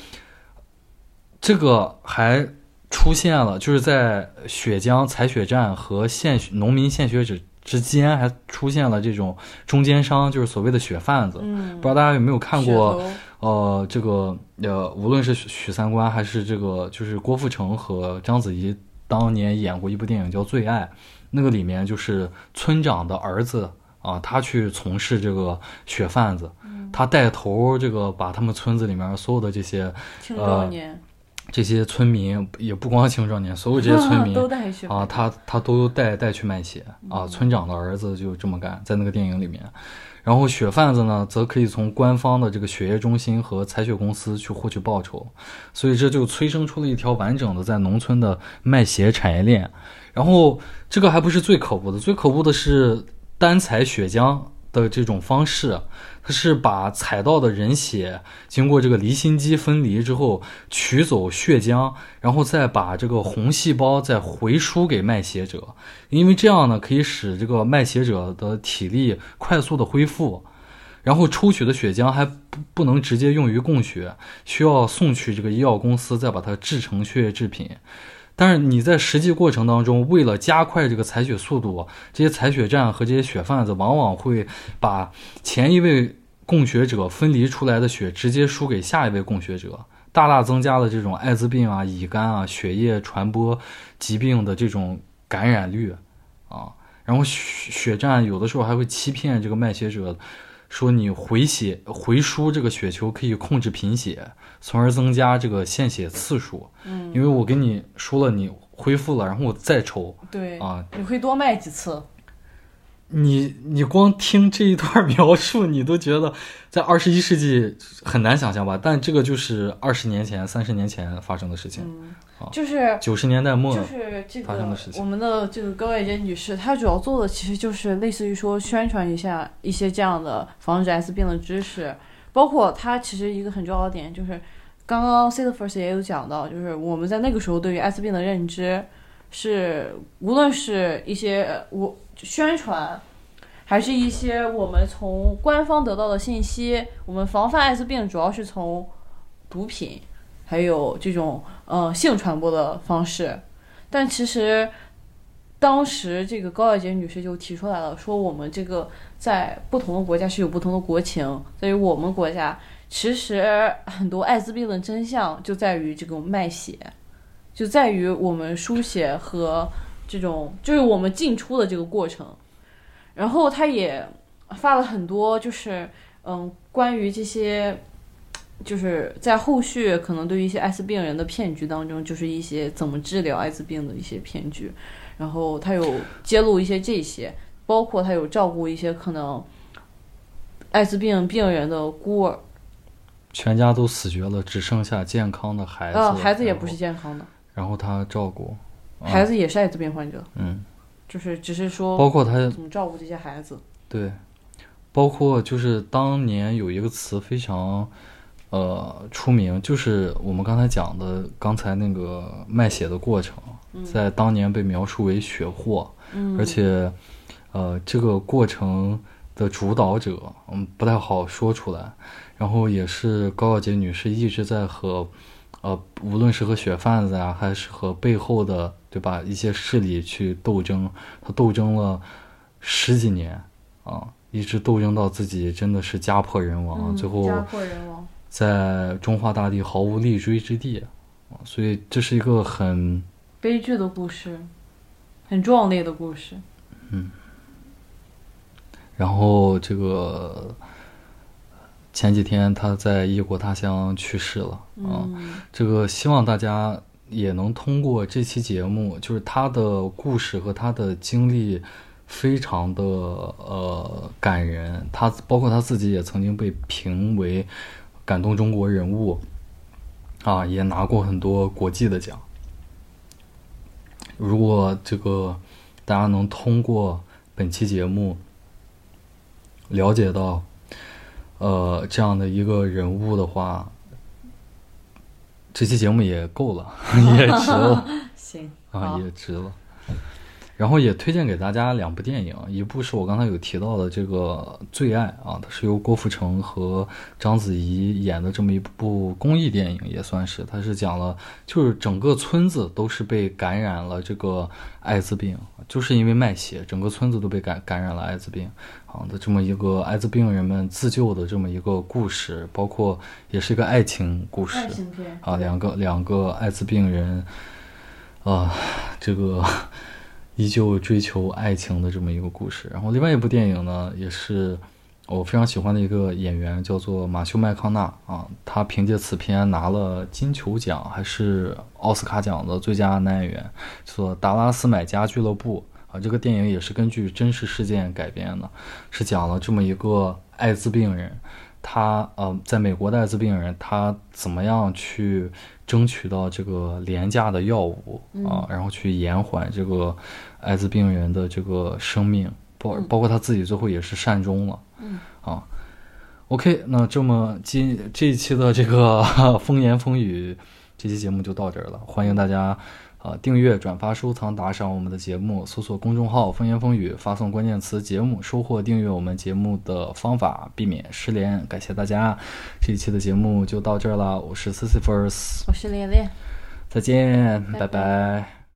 这个还出现了，就是在血浆采血站和献农民献血者之间，还出现了这种中间商，就是所谓的血贩子。嗯，不知道大家有没有看过？呃，这个呃，无论是许三观还是这个，就是郭富城和章子怡当年演过一部电影叫《最爱》，那个里面就是村长的儿子啊，他去从事这个血贩子，他带头这个把他们村子里面所有的这些青少年。这些村民也不光青少年，所有这些村 (laughs) 民啊，他他都带带去卖血啊。村长的儿子就这么干，在那个电影里面。然后血贩子呢，则可以从官方的这个血液中心和采血公司去获取报酬，所以这就催生出了一条完整的在农村的卖血产业链。然后这个还不是最可恶的，最可恶的是单采血浆的这种方式。它是把采到的人血经过这个离心机分离之后，取走血浆，然后再把这个红细胞再回输给卖血者，因为这样呢可以使这个卖血者的体力快速的恢复，然后抽取的血浆还不不能直接用于供血，需要送去这个医药公司再把它制成血液制品。但是你在实际过程当中，为了加快这个采血速度，这些采血站和这些血贩子往往会把前一位供血者分离出来的血直接输给下一位供血者，大大增加了这种艾滋病啊、乙肝啊、血液传播疾病的这种感染率啊。然后血血站有的时候还会欺骗这个卖血者，说你回血回输这个血球可以控制贫血。从而增加这个献血次数，嗯，因为我跟你说了，你恢复了，然后我再抽，对啊，你会多卖几次。你你光听这一段 (laughs) 描述，你都觉得在二十一世纪很难想象吧？但这个就是二十年前、三十年前发生的事情，嗯，就是九十年代末就是这个发生的事情。我们的这个高爱杰女士，她主要做的其实就是类似于说宣传一下一些这样的防止艾滋病的知识，包括她其实一个很重要的点就是。刚刚 C 的 first 也有讲到，就是我们在那个时候对于艾滋病的认知，是无论是一些我宣传，还是一些我们从官方得到的信息，我们防范艾滋病主要是从毒品，还有这种呃性传播的方式。但其实当时这个高小洁女士就提出来了，说我们这个在不同的国家是有不同的国情，在于我们国家。其实很多艾滋病的真相就在于这个卖血，就在于我们书写和这种就是我们进出的这个过程。然后他也发了很多，就是嗯，关于这些，就是在后续可能对于一些艾滋病人的骗局当中，就是一些怎么治疗艾滋病的一些骗局。然后他有揭露一些这些，包括他有照顾一些可能艾滋病病人的孤儿。全家都死绝了，只剩下健康的孩子。呃，孩子也不是健康的。然后他照顾，孩子也是艾滋病患者。嗯，就是只是说，包括他怎么照顾这些孩子。对，包括就是当年有一个词非常呃出名，就是我们刚才讲的刚才那个卖血的过程，在当年被描述为血货。嗯，而且呃这个过程的主导者，嗯不太好说出来。然后也是高小洁女士一直在和，呃，无论是和血贩子啊，还是和背后的，对吧，一些势力去斗争。他斗争了十几年，啊，一直斗争到自己真的是家破人亡，最后家破人亡，在中华大地毫无立锥之地，所以这是一个很悲剧的故事，很壮烈的故事。嗯，然后这个。前几天他在异国他乡去世了啊，这个希望大家也能通过这期节目，就是他的故事和他的经历，非常的呃感人。他包括他自己也曾经被评为感动中国人物啊，也拿过很多国际的奖。如果这个大家能通过本期节目了解到，呃，这样的一个人物的话，这期节目也够了，(laughs) 也值了行，啊，也值了。然后也推荐给大家两部电影，一部是我刚才有提到的这个《最爱》啊，它是由郭富城和章子怡演的这么一部公益电影，也算是，它是讲了就是整个村子都是被感染了这个艾滋病，就是因为卖血，整个村子都被感感染了艾滋病啊的这么一个艾滋病人们自救的这么一个故事，包括也是一个爱情故事。啊，两个两个艾滋病人，啊，这个依旧追求爱情的这么一个故事。然后另外一部电影呢，也是我非常喜欢的一个演员，叫做马修麦康纳啊，他凭借此片拿了金球奖还是奥斯卡奖的最佳男演员，叫做《达拉斯买家俱乐部》啊。这个电影也是根据真实事件改编的，是讲了这么一个艾滋病人。他呃，在美国的艾滋病人，他怎么样去争取到这个廉价的药物啊，然后去延缓这个艾滋病人的这个生命，包包括他自己最后也是善终了，嗯啊。OK，那这么今这一期的这个 (laughs) 风言风语，这期节目就到这儿了，欢迎大家。呃，订阅、转发、收藏、打赏我们的节目，搜索公众号“风言风语”，发送关键词“节目”，收获订阅我们节目的方法，避免失联。感谢大家，这一期的节目就到这儿了，我是 Sisyphus，我是连连。再见，拜拜拜拜